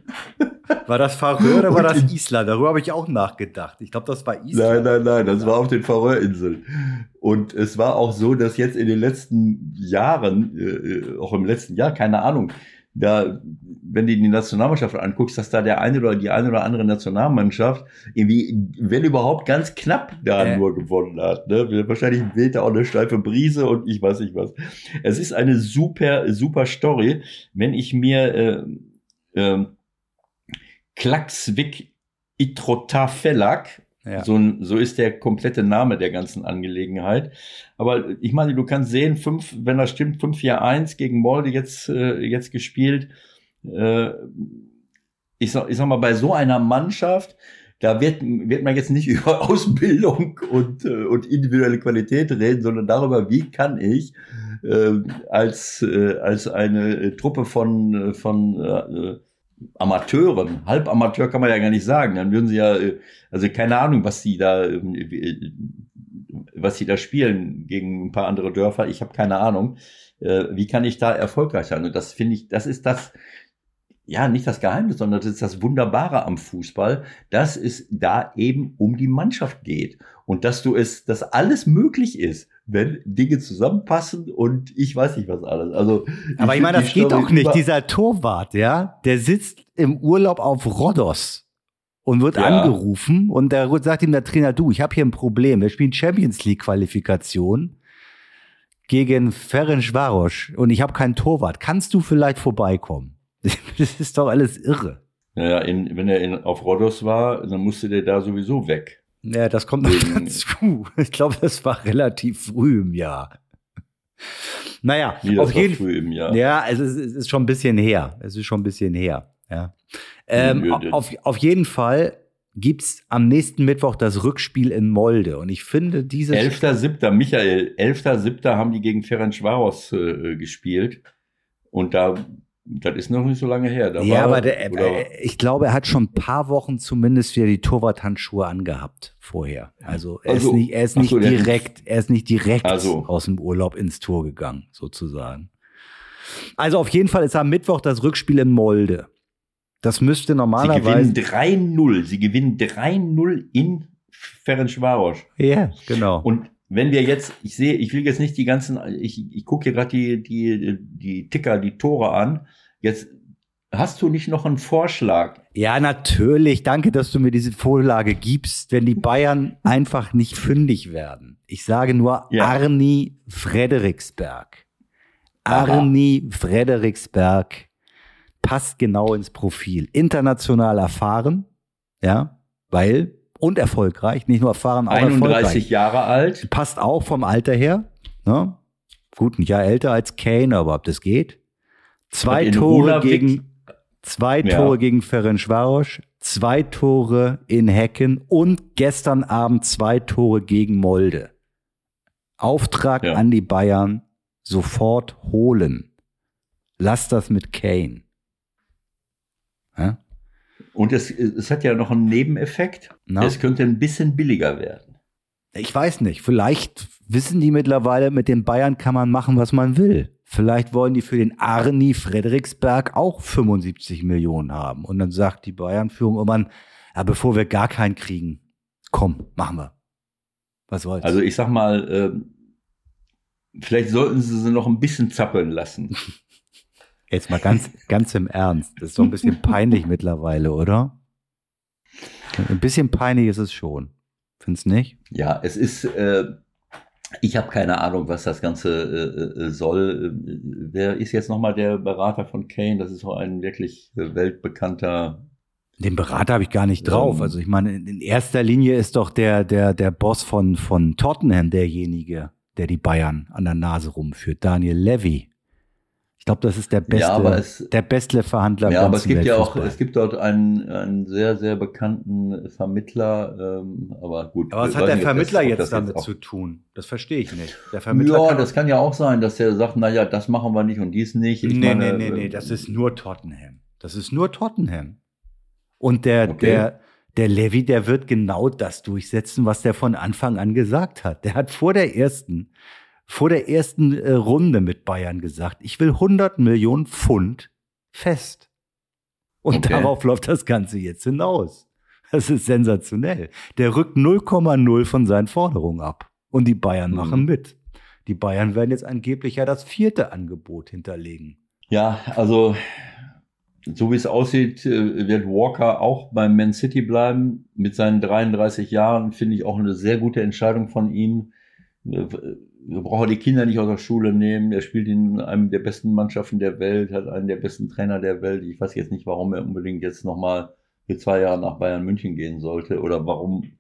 War das Färöer oder war das Island? Darüber habe ich auch nachgedacht. Ich glaube, das war Island. Nein, nein, nein, das war auf den Färöerinseln. Und es war auch so, dass jetzt in den letzten Jahren, äh, auch im letzten Jahr, keine Ahnung, da, wenn du die Nationalmannschaft anguckst, dass da der eine oder die eine oder andere Nationalmannschaft irgendwie, wenn überhaupt, ganz knapp da äh. nur gewonnen hat. Ne? Wahrscheinlich weht da auch eine steife Brise und ich weiß nicht was. Es ist eine super, super Story. Wenn ich mir äh, äh, Klaxvik Itrotafelak ja. So, so ist der komplette Name der ganzen Angelegenheit. Aber ich meine, du kannst sehen, fünf, wenn das stimmt, 5-4-1 gegen Molde jetzt, äh, jetzt gespielt. Äh, ich, sag, ich sag mal, bei so einer Mannschaft, da wird, wird man jetzt nicht über Ausbildung und, äh, und individuelle Qualität reden, sondern darüber, wie kann ich äh, als, äh, als eine Truppe von, von äh, Amateuren, Halbamateur kann man ja gar nicht sagen, dann würden sie ja, äh, also keine Ahnung, was sie da, äh, was sie da spielen gegen ein paar andere Dörfer, ich habe keine Ahnung. Äh, wie kann ich da erfolgreich sein? Und das finde ich, das ist das, ja, nicht das Geheimnis, sondern das ist das Wunderbare am Fußball, dass es da eben um die Mannschaft geht und dass du es, dass alles möglich ist wenn Dinge zusammenpassen und ich weiß nicht was alles. Also, aber ich, meine, das geht doch nicht. Dieser Torwart, ja, der sitzt im Urlaub auf Rhodos und wird ja. angerufen und da sagt ihm der Trainer, du, ich habe hier ein Problem. Wir spielen Champions League Qualifikation gegen Ferencvaros und ich habe keinen Torwart. Kannst du vielleicht vorbeikommen? Das ist doch alles irre. Naja, in, wenn er in, auf Rhodos war, dann musste der da sowieso weg. Ja, das kommt noch dazu. Ich glaube, das war relativ früh im Jahr. Naja, Wie, auf jeden Fall. Ja, also es ist schon ein bisschen her. Es ist schon ein bisschen her. Ja. Ähm, auf, auf jeden Fall gibt's am nächsten Mittwoch das Rückspiel in Molde. Und ich finde dieses. 11.7. Michael, 11.7. haben die gegen Ferencvaros äh, gespielt. Und da das ist noch nicht so lange her. Da ja, aber der, äh, ich glaube, er hat schon ein paar Wochen zumindest wieder die Torwarthandschuhe angehabt vorher. Also er also, ist nicht, er ist nicht so, direkt, er ist nicht direkt also. aus dem Urlaub ins Tor gegangen, sozusagen. Also auf jeden Fall ist am Mittwoch das Rückspiel in Molde. Das müsste normalerweise. Sie gewinnen 3-0. Sie gewinnen 3-0 in Ferencvaros. Ja, genau. Und wenn wir jetzt, ich sehe, ich will jetzt nicht die ganzen, ich, ich gucke hier gerade die, die, die Ticker, die Tore an. Jetzt hast du nicht noch einen Vorschlag? Ja, natürlich. Danke, dass du mir diese Vorlage gibst, wenn die Bayern einfach nicht fündig werden. Ich sage nur ja. Arni Frederiksberg. Arni Frederiksberg passt genau ins Profil. International erfahren, ja, weil und erfolgreich, nicht nur erfahren, auch 31 erfolgreich. Jahre alt. Passt auch vom Alter her. Ne? Gut, ein Jahr älter als Kane, aber ob das geht. Zwei Tore gegen zwei ja. Tore gegen Ferencvaros, zwei Tore in Hecken und gestern Abend zwei Tore gegen Molde. Auftrag ja. an die Bayern, sofort holen. Lass das mit Kane. Und es, es hat ja noch einen Nebeneffekt. Na? Es könnte ein bisschen billiger werden. Ich weiß nicht. Vielleicht wissen die mittlerweile, mit den Bayern kann man machen, was man will. Vielleicht wollen die für den Arni Frederiksberg auch 75 Millionen haben. Und dann sagt die Bayern-Führung irgendwann, ja, bevor wir gar keinen kriegen, komm, machen wir. Was soll's? Also ich sag mal, äh, vielleicht sollten sie sie noch ein bisschen zappeln lassen. Jetzt mal ganz, ganz im Ernst. Das ist doch ein bisschen peinlich mittlerweile, oder? Ein bisschen peinlich ist es schon. Findest nicht? Ja, es ist, äh, ich habe keine Ahnung, was das Ganze äh, äh soll. Wer ist jetzt nochmal der Berater von Kane? Das ist so ein wirklich weltbekannter. Den Berater habe ich gar nicht drauf. Ähm, also ich meine, in erster Linie ist doch der, der, der Boss von, von Tottenham derjenige, der die Bayern an der Nase rumführt, Daniel Levy. Ich glaube, das ist der beste, ja, es, der beste Verhandler. Ja, aber es gibt ja auch, es gibt dort einen, einen sehr, sehr bekannten Vermittler. Ähm, aber gut. Aber was hat der Vermittler das, jetzt damit jetzt zu tun? Das verstehe ich nicht. Der Vermittler ja, kann das kann ja auch sein, dass er sagt, naja, das machen wir nicht und dies nicht. Ich nee, meine, nee, nee, nee, das ist nur Tottenham. Das ist nur Tottenham. Und der, okay. der, der Levy, der wird genau das durchsetzen, was der von Anfang an gesagt hat. Der hat vor der ersten vor der ersten äh, Runde mit Bayern gesagt, ich will 100 Millionen Pfund fest. Und okay. darauf läuft das Ganze jetzt hinaus. Das ist sensationell. Der rückt 0,0 von seinen Forderungen ab. Und die Bayern mhm. machen mit. Die Bayern werden jetzt angeblich ja das vierte Angebot hinterlegen. Ja, also so wie es aussieht, äh, wird Walker auch beim Man City bleiben. Mit seinen 33 Jahren finde ich auch eine sehr gute Entscheidung von ihm wir brauchen die Kinder nicht aus der Schule nehmen. Er spielt in einem der besten Mannschaften der Welt, hat einen der besten Trainer der Welt. Ich weiß jetzt nicht, warum er unbedingt jetzt nochmal für zwei Jahre nach Bayern München gehen sollte oder warum,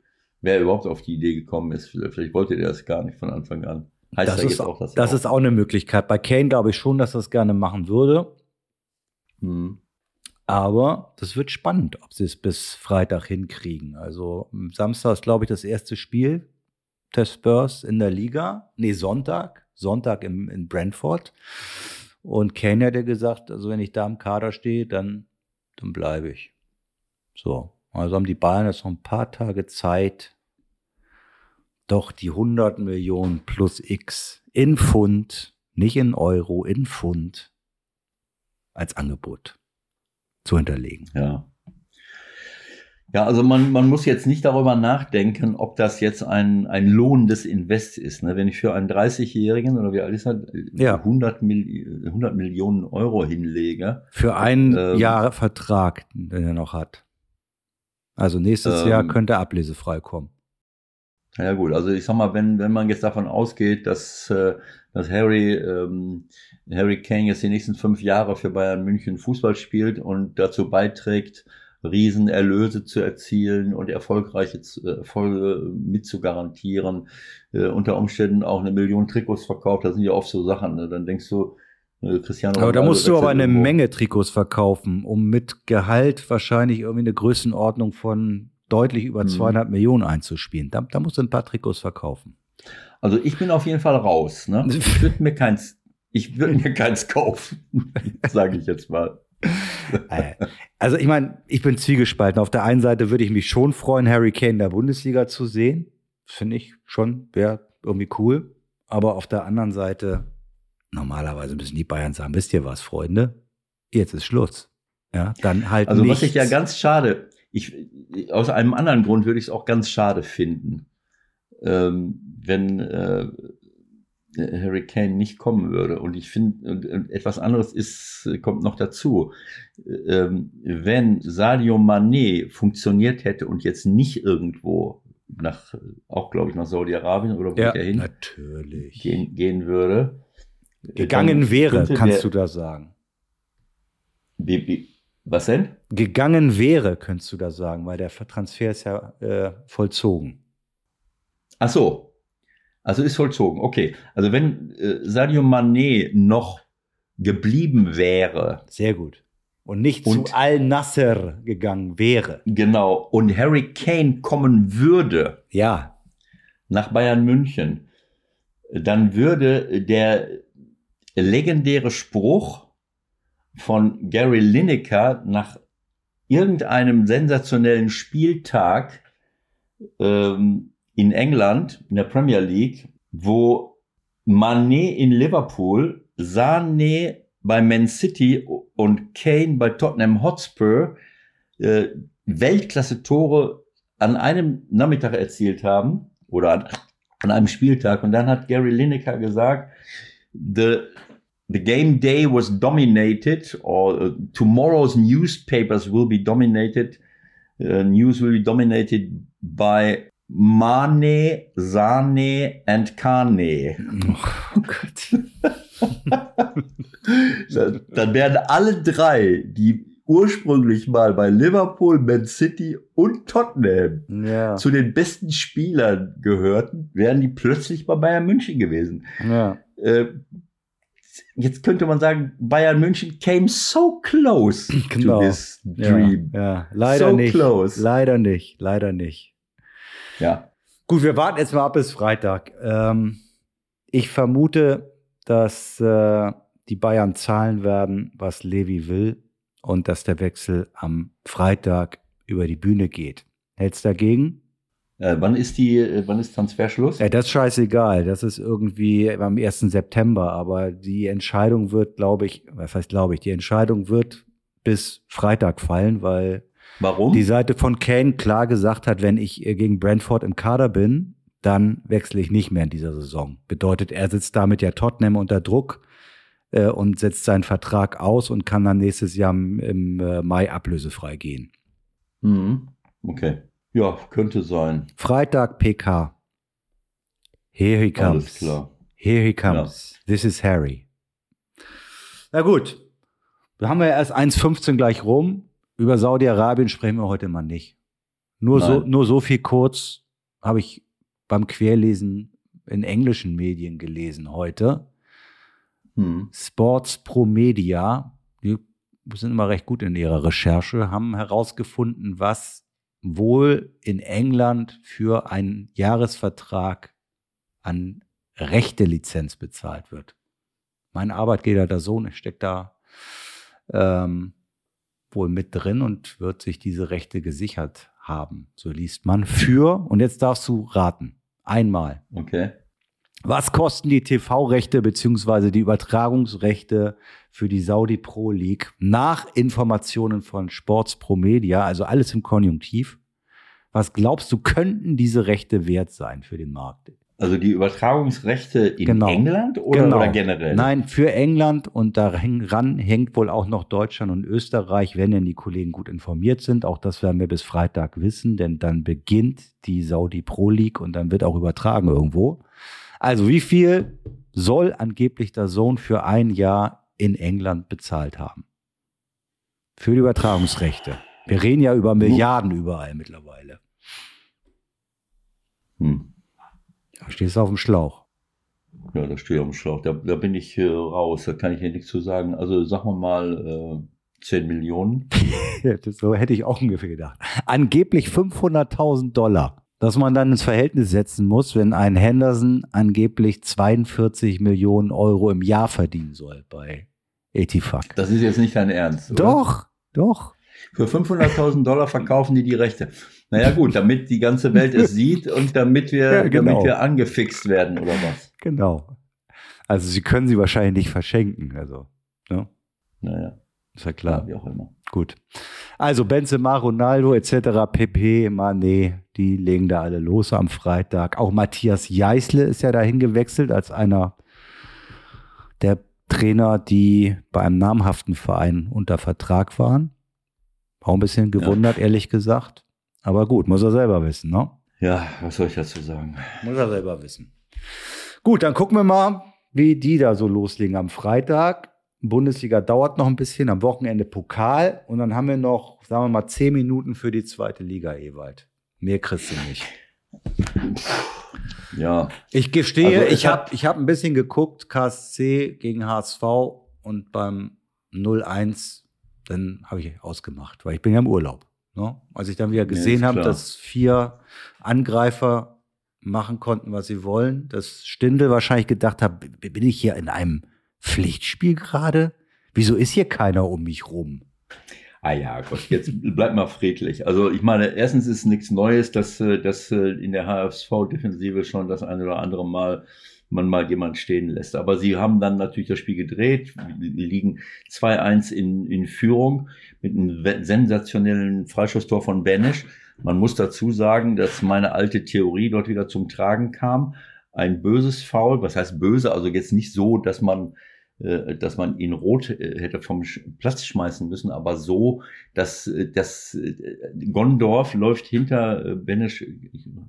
wer überhaupt auf die Idee gekommen ist. Vielleicht wollte der das gar nicht von Anfang an. Heißt das, ist, auch, dass das auch ist auch eine Möglichkeit. Bei Kane glaube ich schon, dass er es gerne machen würde. Hm. Aber das wird spannend, ob sie es bis Freitag hinkriegen. Also Samstag ist, glaube ich, das erste Spiel der Spurs in der Liga. Nee, Sonntag. Sonntag im, in Brentford. Und Kane hat ja gesagt, also wenn ich da im Kader stehe, dann, dann bleibe ich. So. Also haben die Bayern jetzt noch ein paar Tage Zeit, doch die 100 Millionen plus X in Pfund, nicht in Euro, in Pfund als Angebot zu hinterlegen. Ja. Ja, also man, man muss jetzt nicht darüber nachdenken, ob das jetzt ein, ein lohnendes Invest ist. Ne? Wenn ich für einen 30-Jährigen oder wie alt ist er, ja. 100, Mil 100 Millionen Euro hinlege. Für einen ähm, Jahr Vertrag, den er noch hat. Also nächstes ähm, Jahr könnte er ablesefrei kommen. Ja gut, also ich sag mal, wenn, wenn man jetzt davon ausgeht, dass, äh, dass Harry, ähm, Harry Kane jetzt die nächsten fünf Jahre für Bayern München Fußball spielt und dazu beiträgt, Riesenerlöse zu erzielen und erfolgreiche äh, Erfolge mit zu garantieren, äh, unter Umständen auch eine Million Trikots verkauft, das sind ja oft so Sachen, ne? dann denkst du, äh, Cristiano Aber da musst du aber eine irgendwo. Menge Trikots verkaufen, um mit Gehalt wahrscheinlich irgendwie eine Größenordnung von deutlich über 200 hm. Millionen einzuspielen. Da, da musst du ein paar Trikots verkaufen. Also ich bin auf jeden Fall raus. Ne? Ich würde mir keins, ich würde mir keins kaufen, sage ich jetzt mal. Äh, also ich meine, ich bin zwiegespalten. Auf der einen Seite würde ich mich schon freuen, Harry Kane in der Bundesliga zu sehen. Finde ich schon, wäre irgendwie cool. Aber auf der anderen Seite, normalerweise müssen die Bayern sagen, wisst ihr was, Freunde? Jetzt ist Schluss. Ja, dann halt Also nichts. was ich ja ganz schade, ich, aus einem anderen Grund würde ich es auch ganz schade finden, ähm, wenn äh, Harry Kane nicht kommen würde. Und ich finde, etwas anderes ist, kommt noch dazu. Ähm, wenn Sadio Mané funktioniert hätte und jetzt nicht irgendwo nach, auch glaube ich nach Saudi-Arabien oder wo ja, er hin natürlich. Gehen, gehen würde. Gegangen wäre, kannst der, du da sagen. Wie, wie, was denn? Gegangen wäre, könntest du da sagen, weil der Transfer ist ja äh, vollzogen. Ach so, also ist vollzogen. Okay. Also wenn äh, Sadio Mané noch geblieben wäre. Sehr gut. Und nicht und, zu Al-Nasser gegangen wäre. Genau. Und Harry Kane kommen würde. Ja. Nach Bayern München. Dann würde der legendäre Spruch von Gary Lineker nach irgendeinem sensationellen Spieltag ähm, in England, in der Premier League, wo Mané in Liverpool, Sané bei Man City und Kane bei Tottenham Hotspur äh, Weltklasse-Tore an einem Nachmittag erzielt haben oder an, an einem Spieltag. Und dann hat Gary Lineker gesagt, the the game day was dominated or uh, tomorrow's newspapers will be dominated uh, news will be dominated by Mane, Sane and Kane. Oh Gott. dann, dann werden alle drei, die ursprünglich mal bei Liverpool, Man City und Tottenham Ja. zu den besten Spielern gehörten, wären die plötzlich bei Bayern München gewesen. ja. Äh, jetzt könnte man sagen, Bayern München came so close Genau. to this dream. ja, leider So nicht. close. Leider nicht, leider nicht. Ja. Gut, wir warten jetzt mal ab bis Freitag. Ähm, ich vermute, dass äh, die Bayern zahlen werden, was Levi will und dass der Wechsel am Freitag über die Bühne geht. Hältst dagegen? Äh, wann ist die, äh, wann ist Transferschluss? Ja, das ist scheißegal. Das ist irgendwie am 1. September. Aber die Entscheidung wird, glaube ich, was heißt glaube ich, die Entscheidung wird bis Freitag fallen, weil Warum? die Seite von Kane klar gesagt hat, wenn ich äh, gegen Brentford im Kader bin, dann wechsle ich nicht mehr in dieser Saison. Bedeutet, er sitzt damit ja Tottenham unter Druck äh, und setzt seinen Vertrag aus und kann dann nächstes Jahr im, im äh, Mai ablösefrei gehen. Mhm. Okay. Ja, könnte sein. Freitag PK. Here he comes. Alles klar. Here he comes. This is Harry. Na gut. Da haben wir erst 1,15 gleich rum. Über Saudi-Arabien sprechen wir heute mal nicht. Nur so, nur so viel kurz habe ich beim Querlesen in englischen Medien gelesen heute. Mhm. Sports Pro Media, die sind immer recht gut in ihrer Recherche, haben herausgefunden, was wohl in England für einen Jahresvertrag an Rechte-Lizenz bezahlt wird. Mein Arbeitgeber, der Sohn, steckt da ähm, wohl mit drin und wird sich diese Rechte gesichert haben. So liest man für, und jetzt darfst du raten, einmal. Okay. Was kosten die TV-Rechte beziehungsweise die Übertragungsrechte für die Saudi Pro League nach Informationen von Sports Pro Media, also alles im Konjunktiv? Was glaubst du, könnten diese Rechte wert sein für den Markt? Also die Übertragungsrechte in Genau. England oder, Genau. oder generell? Nein, für England und daran hängt wohl auch noch Deutschland und Österreich, wenn denn die Kollegen gut informiert sind. Auch das werden wir bis Freitag wissen, denn dann beginnt die Saudi Pro League und dann wird auch übertragen irgendwo. Also wie viel soll angeblich der Sohn für ein Jahr in England bezahlt haben? Für die Übertragungsrechte. Wir reden ja über Milliarden überall mittlerweile. Hm. Stehst du auf dem Schlauch. Ja, da stehe ich am Schlauch. Da, da bin ich äh, raus. Da kann ich hier nichts zu sagen. Also sagen wir mal äh, 10 Millionen. So hätte ich auch ungefähr gedacht. Angeblich 500.000 Dollar, dass man dann ins Verhältnis setzen muss, wenn ein Henderson angeblich 42 Millionen Euro im Jahr verdienen soll bei Etifak. Das ist jetzt nicht dein Ernst. Oder? Doch, doch. Für 500.000 Dollar verkaufen die die Rechte. Naja gut, damit die ganze Welt es sieht und damit wir, Ja, genau. damit wir angefixt werden oder was. Genau. Also sie können sie wahrscheinlich nicht verschenken. Also, ne? Naja, Ist ja klar, klar. wie auch immer. Gut. Also Benzema, Ronaldo etc., Pepe, Mane, die legen da alle los am Freitag. Auch Matthias Jeißle ist ja dahin gewechselt als einer der Trainer, die bei einem namhaften Verein unter Vertrag waren. Auch ein bisschen gewundert, ehrlich gesagt. Aber gut, muss er selber wissen, ne? Ja, was soll ich dazu sagen? Muss er selber wissen. Gut, dann gucken wir mal, wie die da so loslegen am Freitag. Bundesliga dauert noch ein bisschen, am Wochenende Pokal und dann haben wir noch, sagen wir mal, zehn Minuten für die zweite Liga, Ewald. Mehr kriegst du nicht. Ja, Ich gestehe, Also ich habe ich hab ein bisschen geguckt, KSC gegen HSV und beim 0-1, dann habe ich ausgemacht, weil ich bin ja im Urlaub. Ne? Als ich dann wieder gesehen ist habe, dass vier Angreifer machen konnten, was sie wollen, dass Stindel wahrscheinlich gedacht hat, bin ich hier in einem Pflichtspiel gerade? Wieso ist hier keiner um mich rum? Ah ja, Gott, jetzt bleib mal friedlich. Also ich meine, erstens ist nichts Neues, dass, äh, dass äh, in der HFV-Defensive schon das eine oder andere Mal man mal jemand stehen lässt. Aber sie haben dann natürlich das Spiel gedreht, liegen 2-1 in, in Führung mit einem sensationellen Freischusstor von Benisch. Man muss dazu sagen, dass meine alte Theorie dort wieder zum Tragen kam. Ein böses Foul, was heißt böse, also jetzt nicht so, dass man dass man ihn rot äh, hätte vom Platz schmeißen müssen, aber so, dass, äh, dass Gondorf läuft hinter Benesch,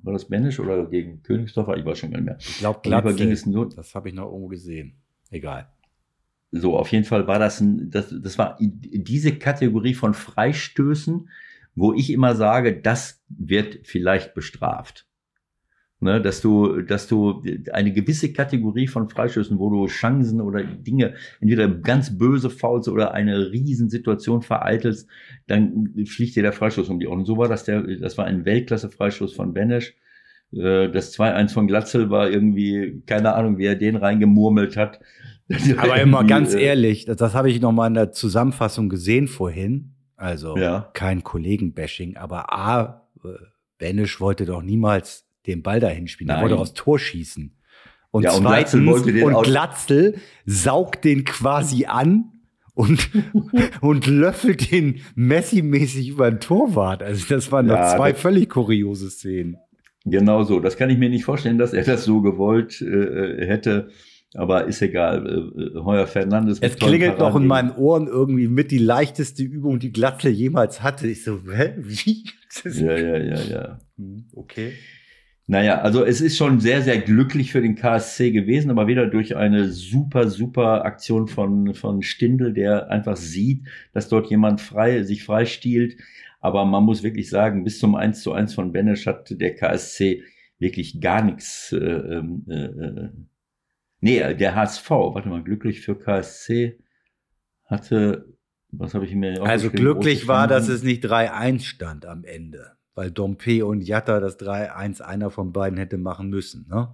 war das Benesch oder gegen Königsdorfer? Ich weiß schon gar nicht mehr. Ich glaube, Glatze, ging es nur. Das habe ich noch irgendwo gesehen. Egal. So, auf jeden Fall war das ein, das, das war diese Kategorie von Freistößen, wo ich immer sage, das wird vielleicht bestraft. Ne, dass du, dass du eine gewisse Kategorie von Freistößen, wo du Chancen oder Dinge, entweder ganz böse faulst oder eine Riesensituation vereitelst, dann fliegt dir der Freistoß um die Ohren. So war das der, das war ein Weltklasse-Freistoß von Benesch. Äh, das 2-1 von Glatzel war irgendwie, keine Ahnung, wie er den reingemurmelt hat. Aber immer ganz äh, ehrlich, das, das habe ich noch mal in der Zusammenfassung gesehen vorhin. Also ja. kein Kollegen-Bashing, aber A, äh, Benesch wollte doch niemals den Ball dahin spielen. Er wollte aufs Tor schießen. Und ja, und zweitens, Glatzel und Glatzel saugt den quasi an und, und löffelt den Messi-mäßig über den Torwart. Also das waren ja, zwei völlig kuriose Szenen. Genau so. Das kann ich mir nicht vorstellen, dass er das so gewollt äh, hätte. Aber ist egal. Äh, äh Heuer Fernandes. Es klingelt noch in meinen Ohren irgendwie mit die leichteste Übung, die Glatzel jemals hatte. Ich so, hä? Wie? Ja, ja, ja, ja. Hm, okay. Naja, also es ist schon sehr, sehr glücklich für den KSC gewesen, aber wieder durch eine super, super Aktion von, von Stindl, der einfach sieht, dass dort jemand frei, sich freistiehlt. Aber man muss wirklich sagen, bis zum 1 zu 1 von Benesch hat der KSC wirklich gar nichts. Äh, ähm, äh, äh, nee, der HSV, warte mal, glücklich für KSC hatte, was habe ich mir Also glücklich war, dass es nicht 3-1 stand am Ende weil Dompe und Jatta das 3-1 einer von beiden hätte machen müssen. Ne?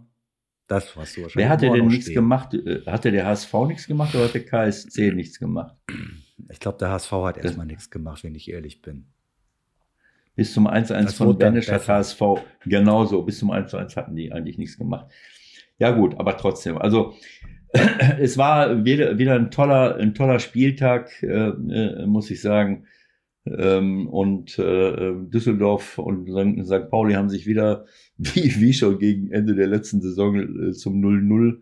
Das, was du wahrscheinlich Wer hatte denn nichts gemacht? Äh, hatte der HSV nichts gemacht oder hat der KSC nichts gemacht? Ich glaube, der HSV hat erstmal nichts gemacht, wenn ich ehrlich bin. Bis zum 1-1 von Benisch hat HSV genauso. Bis zum 1-1 hatten die eigentlich nichts gemacht. Ja gut, aber trotzdem. Also es war wieder, wieder ein toller, ein toller Spieltag, äh, äh, muss ich sagen. Ähm, und äh, Düsseldorf und St. Pauli haben sich wieder, wie, wie schon gegen Ende der letzten Saison, äh, zum 0-0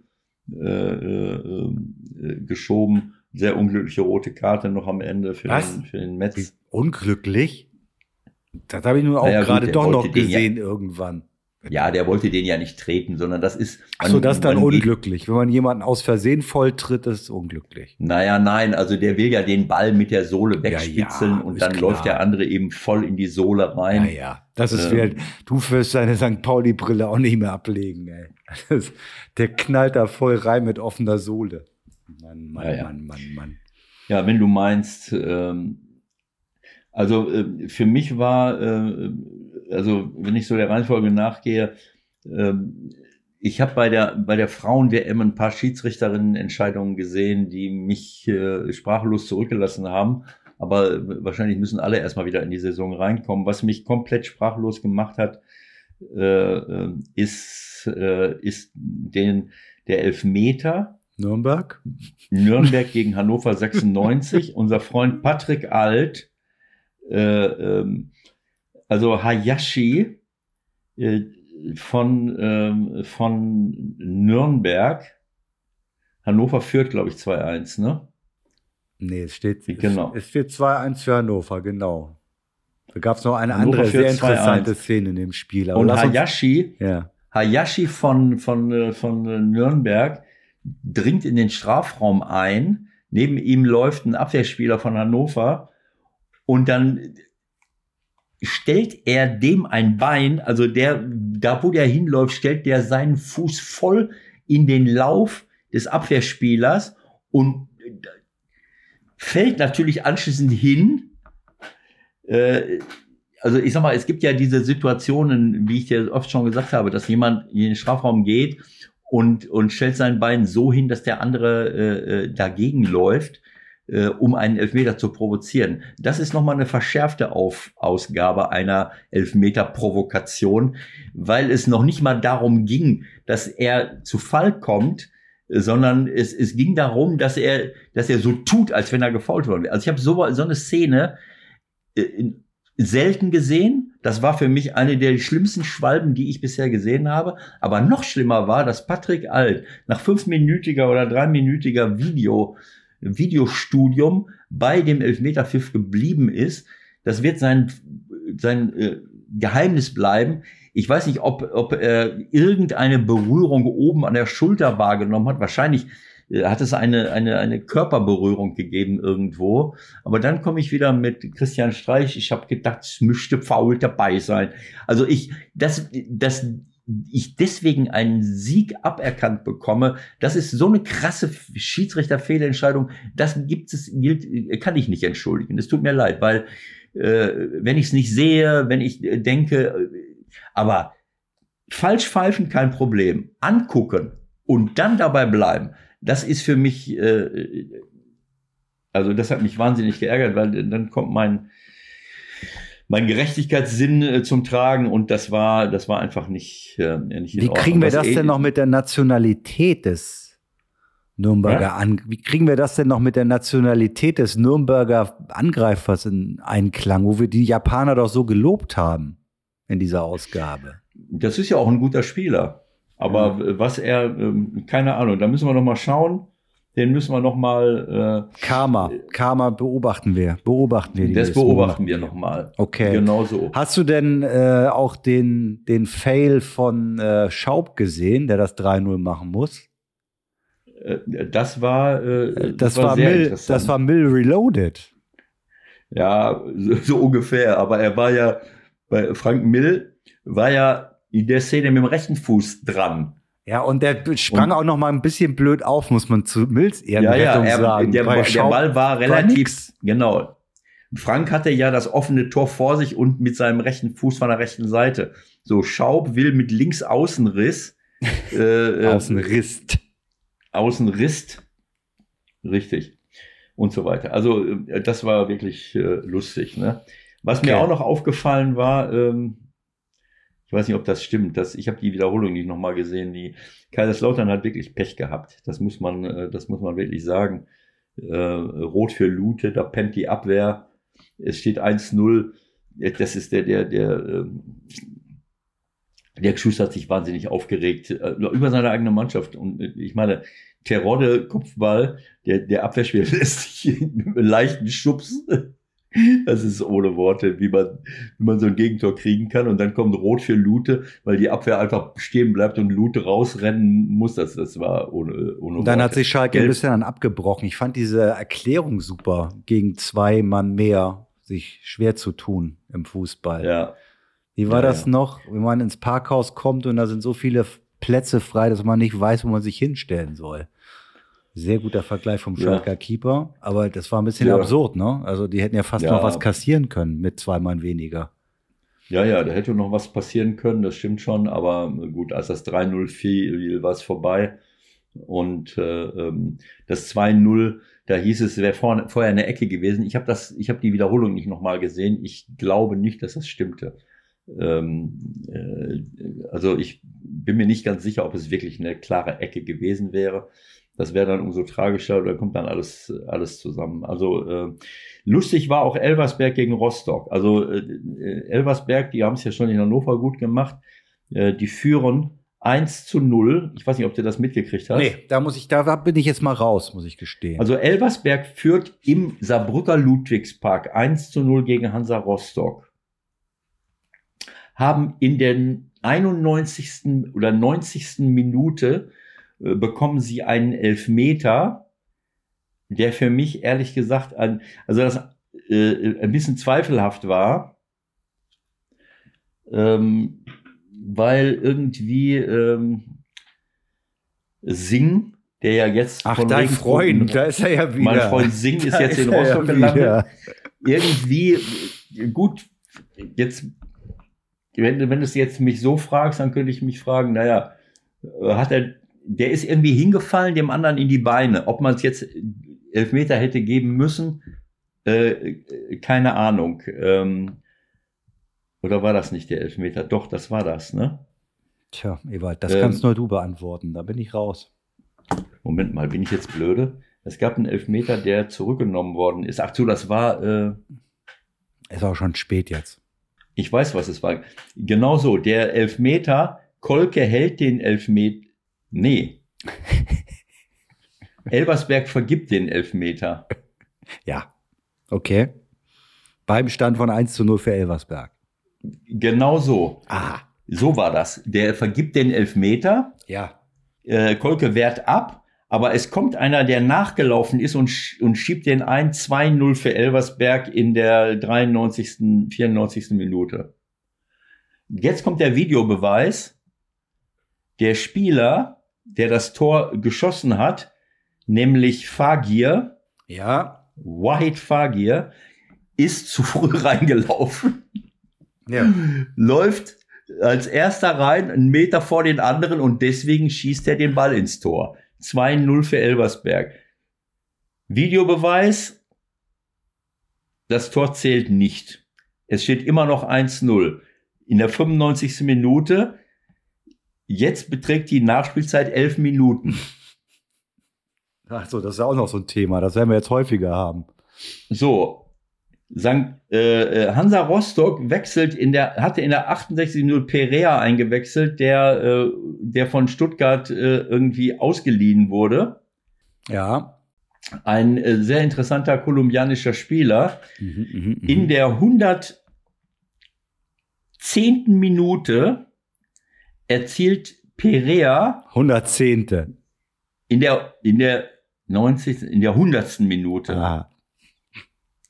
äh, äh, äh, geschoben. Sehr unglückliche rote Karte noch am Ende für, Was? den, für den Metz. Unglücklich? Das habe ich nur auch naja, gerade doch noch gesehen ja, irgendwann. Ja, der wollte den ja nicht treten, sondern das ist. Man, so, das ist dann unglücklich. Wenn man jemanden aus Versehen volltritt, ist es unglücklich. Naja, nein, also der will ja den Ball mit der Sohle wegspitzeln ja, ja, und dann klar. läuft der andere eben voll in die Sohle rein. Ja, ja. Das ist ähm, wie, du wirst deine St. Pauli-Brille auch nicht mehr ablegen, ey. Das, der knallt da voll rein mit offener Sohle. Mann, Mann, ja, Mann, Mann, Mann. Ja, wenn du meinst, ähm, also äh, für mich war, äh, also wenn ich so der Reihenfolge nachgehe, ähm, ich habe bei der bei der Frauen-WM ein paar Schiedsrichterinnen-Entscheidungen gesehen, die mich äh, sprachlos zurückgelassen haben. Aber wahrscheinlich müssen alle erstmal wieder in die Saison reinkommen. Was mich komplett sprachlos gemacht hat, äh, äh ist, äh, ist den, der Elfmeter. Nürnberg? Nürnberg gegen Hannover 96. Unser Freund Patrick Alt, äh, ähm, also Hayashi äh, von, ähm, von Nürnberg. Hannover führt, glaube ich, 2-1, ne? Nee, es steht, genau. es, es steht 2-1 für Hannover, genau. Da gab es noch eine Hannover andere sehr interessante Szene in dem Spiel. Aber Und Hayashi, ja. Hayashi von, von, äh, von Nürnberg dringt in den Strafraum ein. Neben ihm läuft ein Abwehrspieler von Hannover. Und dann stellt er dem ein Bein, also der, da wo der hinläuft, stellt der seinen Fuß voll in den Lauf des Abwehrspielers und fällt natürlich anschließend hin. Äh, also ich sag mal, es gibt ja diese Situationen, wie ich dir oft schon gesagt habe, dass jemand in den Strafraum geht und, und stellt sein Bein so hin, dass der andere äh, äh dagegen läuft äh, um einen Elfmeter zu provozieren. Das ist nochmal eine verschärfte Auf Ausgabe einer Elfmeter-Provokation, weil es noch nicht mal darum ging, dass er zu Fall kommt, sondern es, es ging darum, dass er, dass er so tut, als wenn er gefault worden wäre. Also ich habe so, so eine Szene, äh, selten gesehen. Das war für mich eine der schlimmsten Schwalben, die ich bisher gesehen habe. Aber noch schlimmer war, dass Patrick Alt nach fünfminütiger oder dreiminütiger Video, Videostudium bei dem Elfmeterpfiff geblieben ist. Das wird sein, sein äh, Geheimnis bleiben. Ich weiß nicht, ob, ob er irgendeine Berührung oben an der Schulter wahrgenommen hat. Wahrscheinlich äh, hat es eine, eine, eine Körperberührung gegeben irgendwo. Aber dann komme ich wieder mit Christian Streich. Ich habe gedacht, es müsste faul dabei sein. Also ich, das, das, ich deswegen einen Sieg aberkannt bekomme, das ist so eine krasse Schiedsrichterfehlentscheidung. Das gibt es, gilt, kann ich nicht entschuldigen. Es tut mir leid, weil äh, wenn ich es nicht sehe, wenn ich denke, aber falsch pfeifen kein Problem, angucken und dann dabei bleiben das ist für mich, äh, also das hat mich wahnsinnig geärgert, weil dann kommt mein, mein Gerechtigkeitssinn äh, zum Tragen und das war, das war einfach nicht, äh, nicht in Wie kriegen wir das denn noch mit der Nationalität des Nürnberger ja? an? Wie kriegen wir das denn noch mit der Nationalität des Nürnberger Angreifers in Einklang, wo wir die Japaner doch so gelobt haben in dieser Ausgabe? Das ist ja auch ein guter Spieler. Aber was er, ähm, keine Ahnung, da müssen wir noch mal schauen. Den müssen wir noch mal. Äh, Karma, Karma beobachten wir, beobachten wir. Das beobachten wir noch mal. Okay. Genau so. Hast du denn äh, auch den den Fail von äh, Schaub gesehen, der das 3-0 machen muss? Äh, das war, äh, das, das war, war Mill, das war Mill Reloaded. Ja, so, so ungefähr. Aber er war ja bei Frank Mill war ja in der Szene mit dem rechten Fuß dran. Ja, und der sprang und, auch noch mal ein bisschen blöd auf, muss man zu Mills eher ja, ja, er, sagen. Der, der Ball war relativ, war genau. Frank hatte ja das offene Tor vor sich und mit seinem rechten Fuß von der rechten Seite. So, Schaub will mit links Außenriss. äh, äh Außenrist. Außenrist. Richtig. Und so weiter. Also, äh, das war wirklich äh, lustig. Ne? Was okay. mir auch noch aufgefallen war, ähm, ich weiß nicht, ob das stimmt. Das, ich habe die Wiederholung nicht nochmal gesehen. Die Kaiserslautern hat wirklich Pech gehabt. Das muss man, äh, das muss man wirklich sagen. Äh, Rot für Lute, da pennt die Abwehr. Es steht 1-0. Das ist der, der, der, ähm, der Schuss hat sich wahnsinnig aufgeregt äh, über seine eigene Mannschaft. Und äh, ich meine, Terodde Kopfball, der, der Abwehrspieler lässt sich mit einem leichten Schubs das ist ohne Worte, wie man, wie man so ein Gegentor kriegen kann. Und dann kommt Rot für Lute, weil die Abwehr einfach stehen bleibt und Lute rausrennen muss. Das, das war ohne, ohne Und dann Worte. hat sich Schalke ein bisschen dann abgebrochen. Ich fand diese Erklärung super, gegen zwei Mann mehr sich schwer zu tun im Fußball. Ja. Wie war ja, das ja. noch, wenn man ins Parkhaus kommt und da sind so viele Plätze frei, dass man nicht weiß, wo man sich hinstellen soll? Sehr guter Vergleich vom Schalker ja. Keeper, aber das war ein bisschen ja. absurd, ne? Also die hätten ja fast ja. noch was kassieren können mit zwei Mann weniger. Ja, ja, da hätte noch was passieren können, das stimmt schon, aber gut, als das 3-0 fiel, war es vorbei. Und äh, ähm, das 2-0, da hieß es, es wäre vorher eine Ecke gewesen. Ich habe das, ich habe die Wiederholung nicht nochmal gesehen. Ich glaube nicht, dass das stimmte. Ähm, äh, also ich bin mir nicht ganz sicher, ob es wirklich eine klare Ecke gewesen wäre. Das wäre dann umso tragischer, da kommt dann alles, alles zusammen. Also äh, lustig war auch Elversberg gegen Rostock. Also äh, Elversberg, die haben es ja schon in Hannover gut gemacht. Äh, die führen 1 zu 0. Ich weiß nicht, ob du das mitgekriegt hast. Nee, da muss ich, da bin ich jetzt mal raus, muss ich gestehen. Also Elversberg führt im Saarbrücker Ludwigspark 1 zu 0 gegen Hansa Rostock. Haben in der 91. oder 90. Minute bekommen sie einen Elfmeter, der für mich ehrlich gesagt ein, also das äh, ein bisschen zweifelhaft war, ähm, weil irgendwie ähm, Sing, der ja jetzt Ach, dein Freund, da ist er ja wieder. Mein Freund Sing ist jetzt ist in Rostock ja gelandet. Irgendwie gut, jetzt wenn, wenn du es jetzt mich so fragst, dann könnte ich mich fragen, naja, hat er der ist irgendwie hingefallen, dem anderen in die Beine. Ob man es jetzt Elfmeter hätte geben müssen, äh, keine Ahnung. Ähm, oder war das nicht der Elfmeter? Doch, das war das, ne? Tja, Ewald, das ähm, kannst nur du beantworten. Da bin ich raus. Moment mal, bin ich jetzt blöde? Es gab einen Elfmeter, der zurückgenommen worden ist. Ach so, das war. Äh, ist auch schon spät jetzt. Ich weiß, was es war. Genau so, der Elfmeter, Kolke hält den Elfmeter. Nee. Elversberg vergibt den Elfmeter. Ja, okay. Beim Stand von 1 zu 0 für Elversberg. Genau so. Ah, So war das. Der vergibt den Elfmeter. ja. Äh, Kolke wehrt ab. Aber es kommt einer, der nachgelaufen ist und, sch und schiebt den ein 2-0 für Elversberg in der 93., 94. Minute. Jetzt kommt der Videobeweis. Der Spieler, der das Tor geschossen hat, nämlich Fagir, Ja. Wahid Fagir, ist zu früh reingelaufen Ja. läuft als erster rein, einen Meter vor den anderen und deswegen schießt er den Ball ins Tor. 2-0 für Elversberg. Videobeweis, das Tor zählt nicht. Es steht immer noch 1-0. In der 95. Minute, jetzt beträgt die Nachspielzeit 11 Minuten. Ach so, das ist auch noch so ein Thema. Das werden wir jetzt häufiger haben. So, St. Äh, äh, Hansa Rostock wechselt in der, hatte in der 68 Minute Perea eingewechselt, der, äh, der von Stuttgart äh, irgendwie ausgeliehen wurde. Ja. Ein äh, sehr interessanter kolumbianischer Spieler. Mhm, mhm, mhm. In der 110. Minute erzielt Perea 110. in der, in der 90. in der 100. Minute. Ah.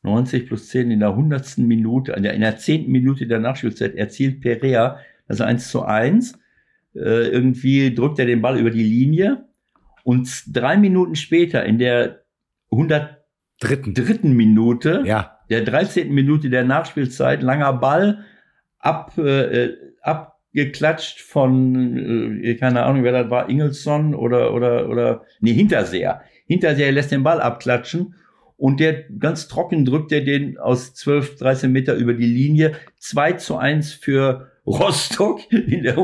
90 plus 10 in der 100. Minute, in der, in der 10. Minute der Nachspielzeit erzielt Perea das 1 zu 1. Äh, irgendwie drückt er den Ball über die Linie und drei Minuten später in der 103. Dritten. Minute, Ja. der 13. Minute der Nachspielzeit, langer Ball, ab, äh, abgeklatscht von, äh, keine Ahnung, wer das war, Ingelsson oder, oder, oder, nee, Hinterseher. Hinterseher lässt den Ball abklatschen und der ganz trocken drückt er den aus 12, 13 Meter über die Linie. 2 zu 1 für Rostock in der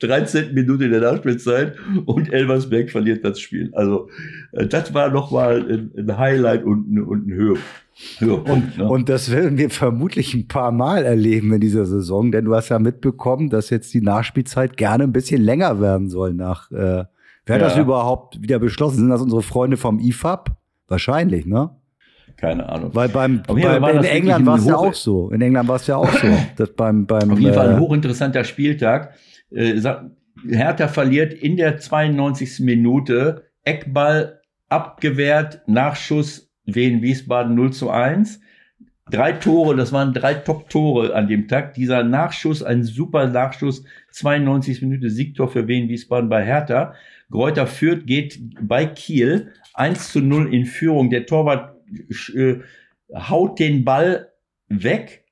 13. Minute der Nachspielzeit und Elversberg verliert das Spiel. Also äh, das war nochmal ein, ein Highlight und, ein- und ein Höhe, Höhepunkt. Ne? Und das werden wir vermutlich ein paar Mal erleben in dieser Saison, denn du hast ja mitbekommen, dass jetzt die Nachspielzeit gerne ein bisschen länger werden soll nach. Äh, wer hat Ja. das überhaupt wieder beschlossen? Sind das unsere Freunde vom IFAB? Wahrscheinlich, ne? Keine Ahnung. Weil beim, beim war in das England war es ja auch so. In England war es ja auch so. dass beim, beim, Auf jeden Fall ein äh, hochinteressanter Spieltag. Äh, Hertha verliert in der 92. Minute, Eckball abgewehrt, Nachschuss Wien Wiesbaden 0 zu 1. Drei Tore, das waren drei Top-Tore an dem Tag. Dieser Nachschuss, ein super Nachschuss, 92 Minute Siegtor für Wien Wiesbaden bei Hertha. Gräuter führt, geht bei Kiel 1 zu 0 in Führung. Der Torwart äh, haut den Ball weg.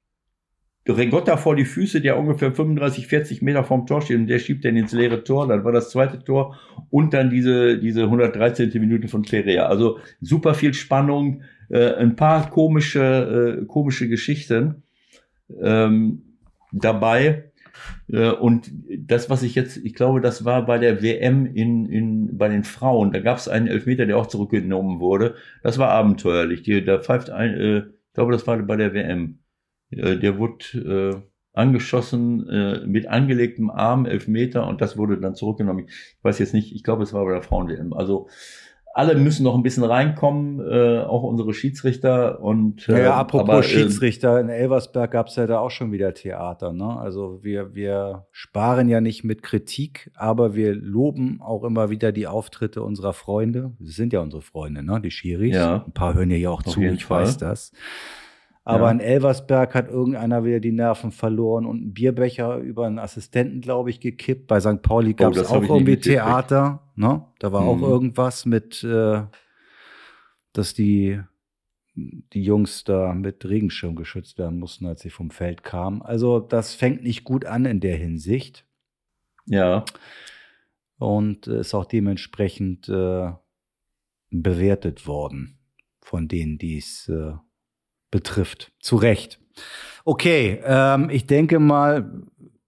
Regotta vor die Füße, der ungefähr 35, 40 Meter vom Tor steht und der schiebt dann ins leere Tor. Dann war das zweite Tor und dann diese, diese 113. Minute von Perea. Also super viel Spannung, äh, ein paar komische, äh, komische Geschichten ähm, dabei. Äh, und das, was ich jetzt, ich glaube, das war bei der WM in, in, bei den Frauen. Da gab es einen Elfmeter, der auch zurückgenommen wurde. Das war abenteuerlich. Die, da pfeift ein, äh, ich glaube, das war bei der WM. Äh, der wurde äh, angeschossen äh, mit angelegtem Arm, Elfmeter, und das wurde dann zurückgenommen. Ich weiß jetzt nicht, ich glaube, es war bei der Frauen-WM. Also alle müssen noch ein bisschen reinkommen, äh, auch unsere Schiedsrichter und Ja, äh, ja, apropos aber, äh, Schiedsrichter, in Elversberg gab es ja da auch schon wieder Theater. Ne? Also wir, wir sparen ja nicht mit Kritik, aber wir loben auch immer wieder die Auftritte unserer Freunde. Das sind ja unsere Freunde, ne? die Schiris. Ja. Ein paar hören ja auch Auf zu, ich Fall. weiß das. Aber Ja. in Elversberg hat irgendeiner wieder die Nerven verloren und einen Bierbecher über einen Assistenten, glaube ich, gekippt. Bei St. Pauli gab es Oh, auch irgendwie. Theater. Ne? Da war auch Mhm. irgendwas mit, äh, dass die, die Jungs da mit Regenschirm geschützt werden mussten, als sie vom Feld kamen. Also das fängt nicht gut an in der Hinsicht ja, und ist auch dementsprechend äh, bewertet worden von denen, die es äh, betrifft. Zu Recht. Okay, ähm, ich denke mal,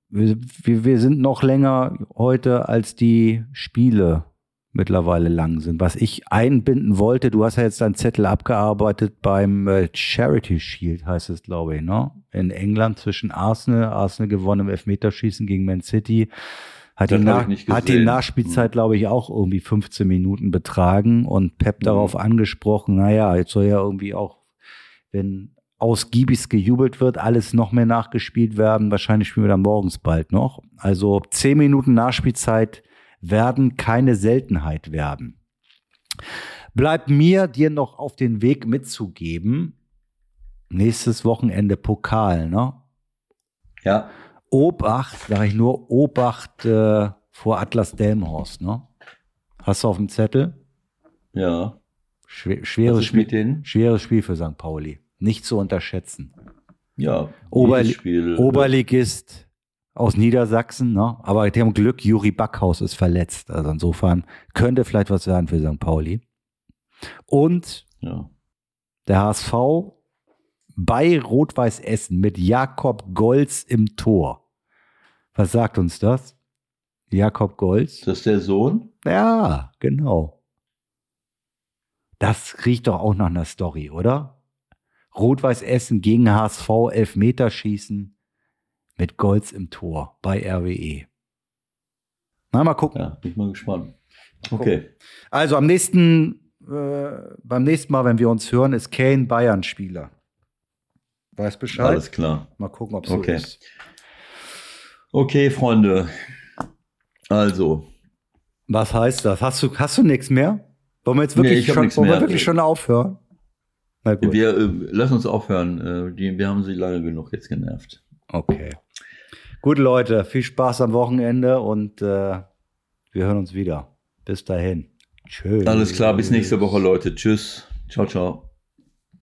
wir, wir, sind noch länger heute als die Spiele mittlerweile lang sind. Was ich einbinden wollte, du hast ja jetzt deinen Zettel abgearbeitet beim äh, Charity Shield, heißt es, glaube ich, ne? In England zwischen Arsenal, Arsenal gewonnen im Elfmeterschießen gegen Man City. Hat die, Das Nach hat die. Nachspielzeit, glaube ich, auch irgendwie 15 Minuten betragen und Pep Mhm. darauf angesprochen, naja, jetzt soll ja irgendwie auch, wenn ausgiebig gejubelt wird, alles noch mehr nachgespielt werden. Wahrscheinlich spielen wir dann morgens bald noch. Also 10 Minuten Nachspielzeit werden keine Seltenheit werden. Bleibt mir, dir noch auf den Weg mitzugeben. Nächstes Wochenende Pokal, ne? Ja, Obacht, sage ich nur, Obacht äh, vor Atlas Delmhorst, ne? Hast du auf dem Zettel? ja. Was schweres, Spiel, schweres Spiel für St. Pauli. Nicht zu unterschätzen. Ja. Oberli Spiel, äh, Oberligist aus Niedersachsen, ne? aber die haben Glück, Juri Backhaus ist verletzt. Also insofern könnte vielleicht was werden für St. Pauli. Und Ja. der HSV bei Rot-Weiß Essen mit Jakob Golz im Tor. Was sagt uns das? Jakob Golz? Ist das der Sohn? Ja, genau. Das riecht doch auch nach einer Story, oder? Rot-Weiß Essen gegen HSV Elfmeterschießen mit Golz im Tor bei RWE. Na, mal gucken. Ja, bin ich mal gespannt. Okay. Also am nächsten, äh, beim nächsten Mal, wenn wir uns hören, ist Kane Bayern-Spieler. Weiß Bescheid? Alles klar. Mal gucken, ob so Okay. ist. Okay, Freunde. Also, Was heißt das? Hast du, hast du nichts mehr? Wollen wir jetzt Nee, wirklich, ich hab schon, wollen wir wirklich schon aufhören? Na gut. wir äh, lass uns aufhören. Äh, die, wir haben sie lange genug jetzt genervt. Okay. Gut, Leute, viel Spaß am Wochenende und äh, wir hören uns wieder. Bis dahin. Tschüss. Alles klar, bis nächste Woche, Leute. Tschüss. Ciao, ciao.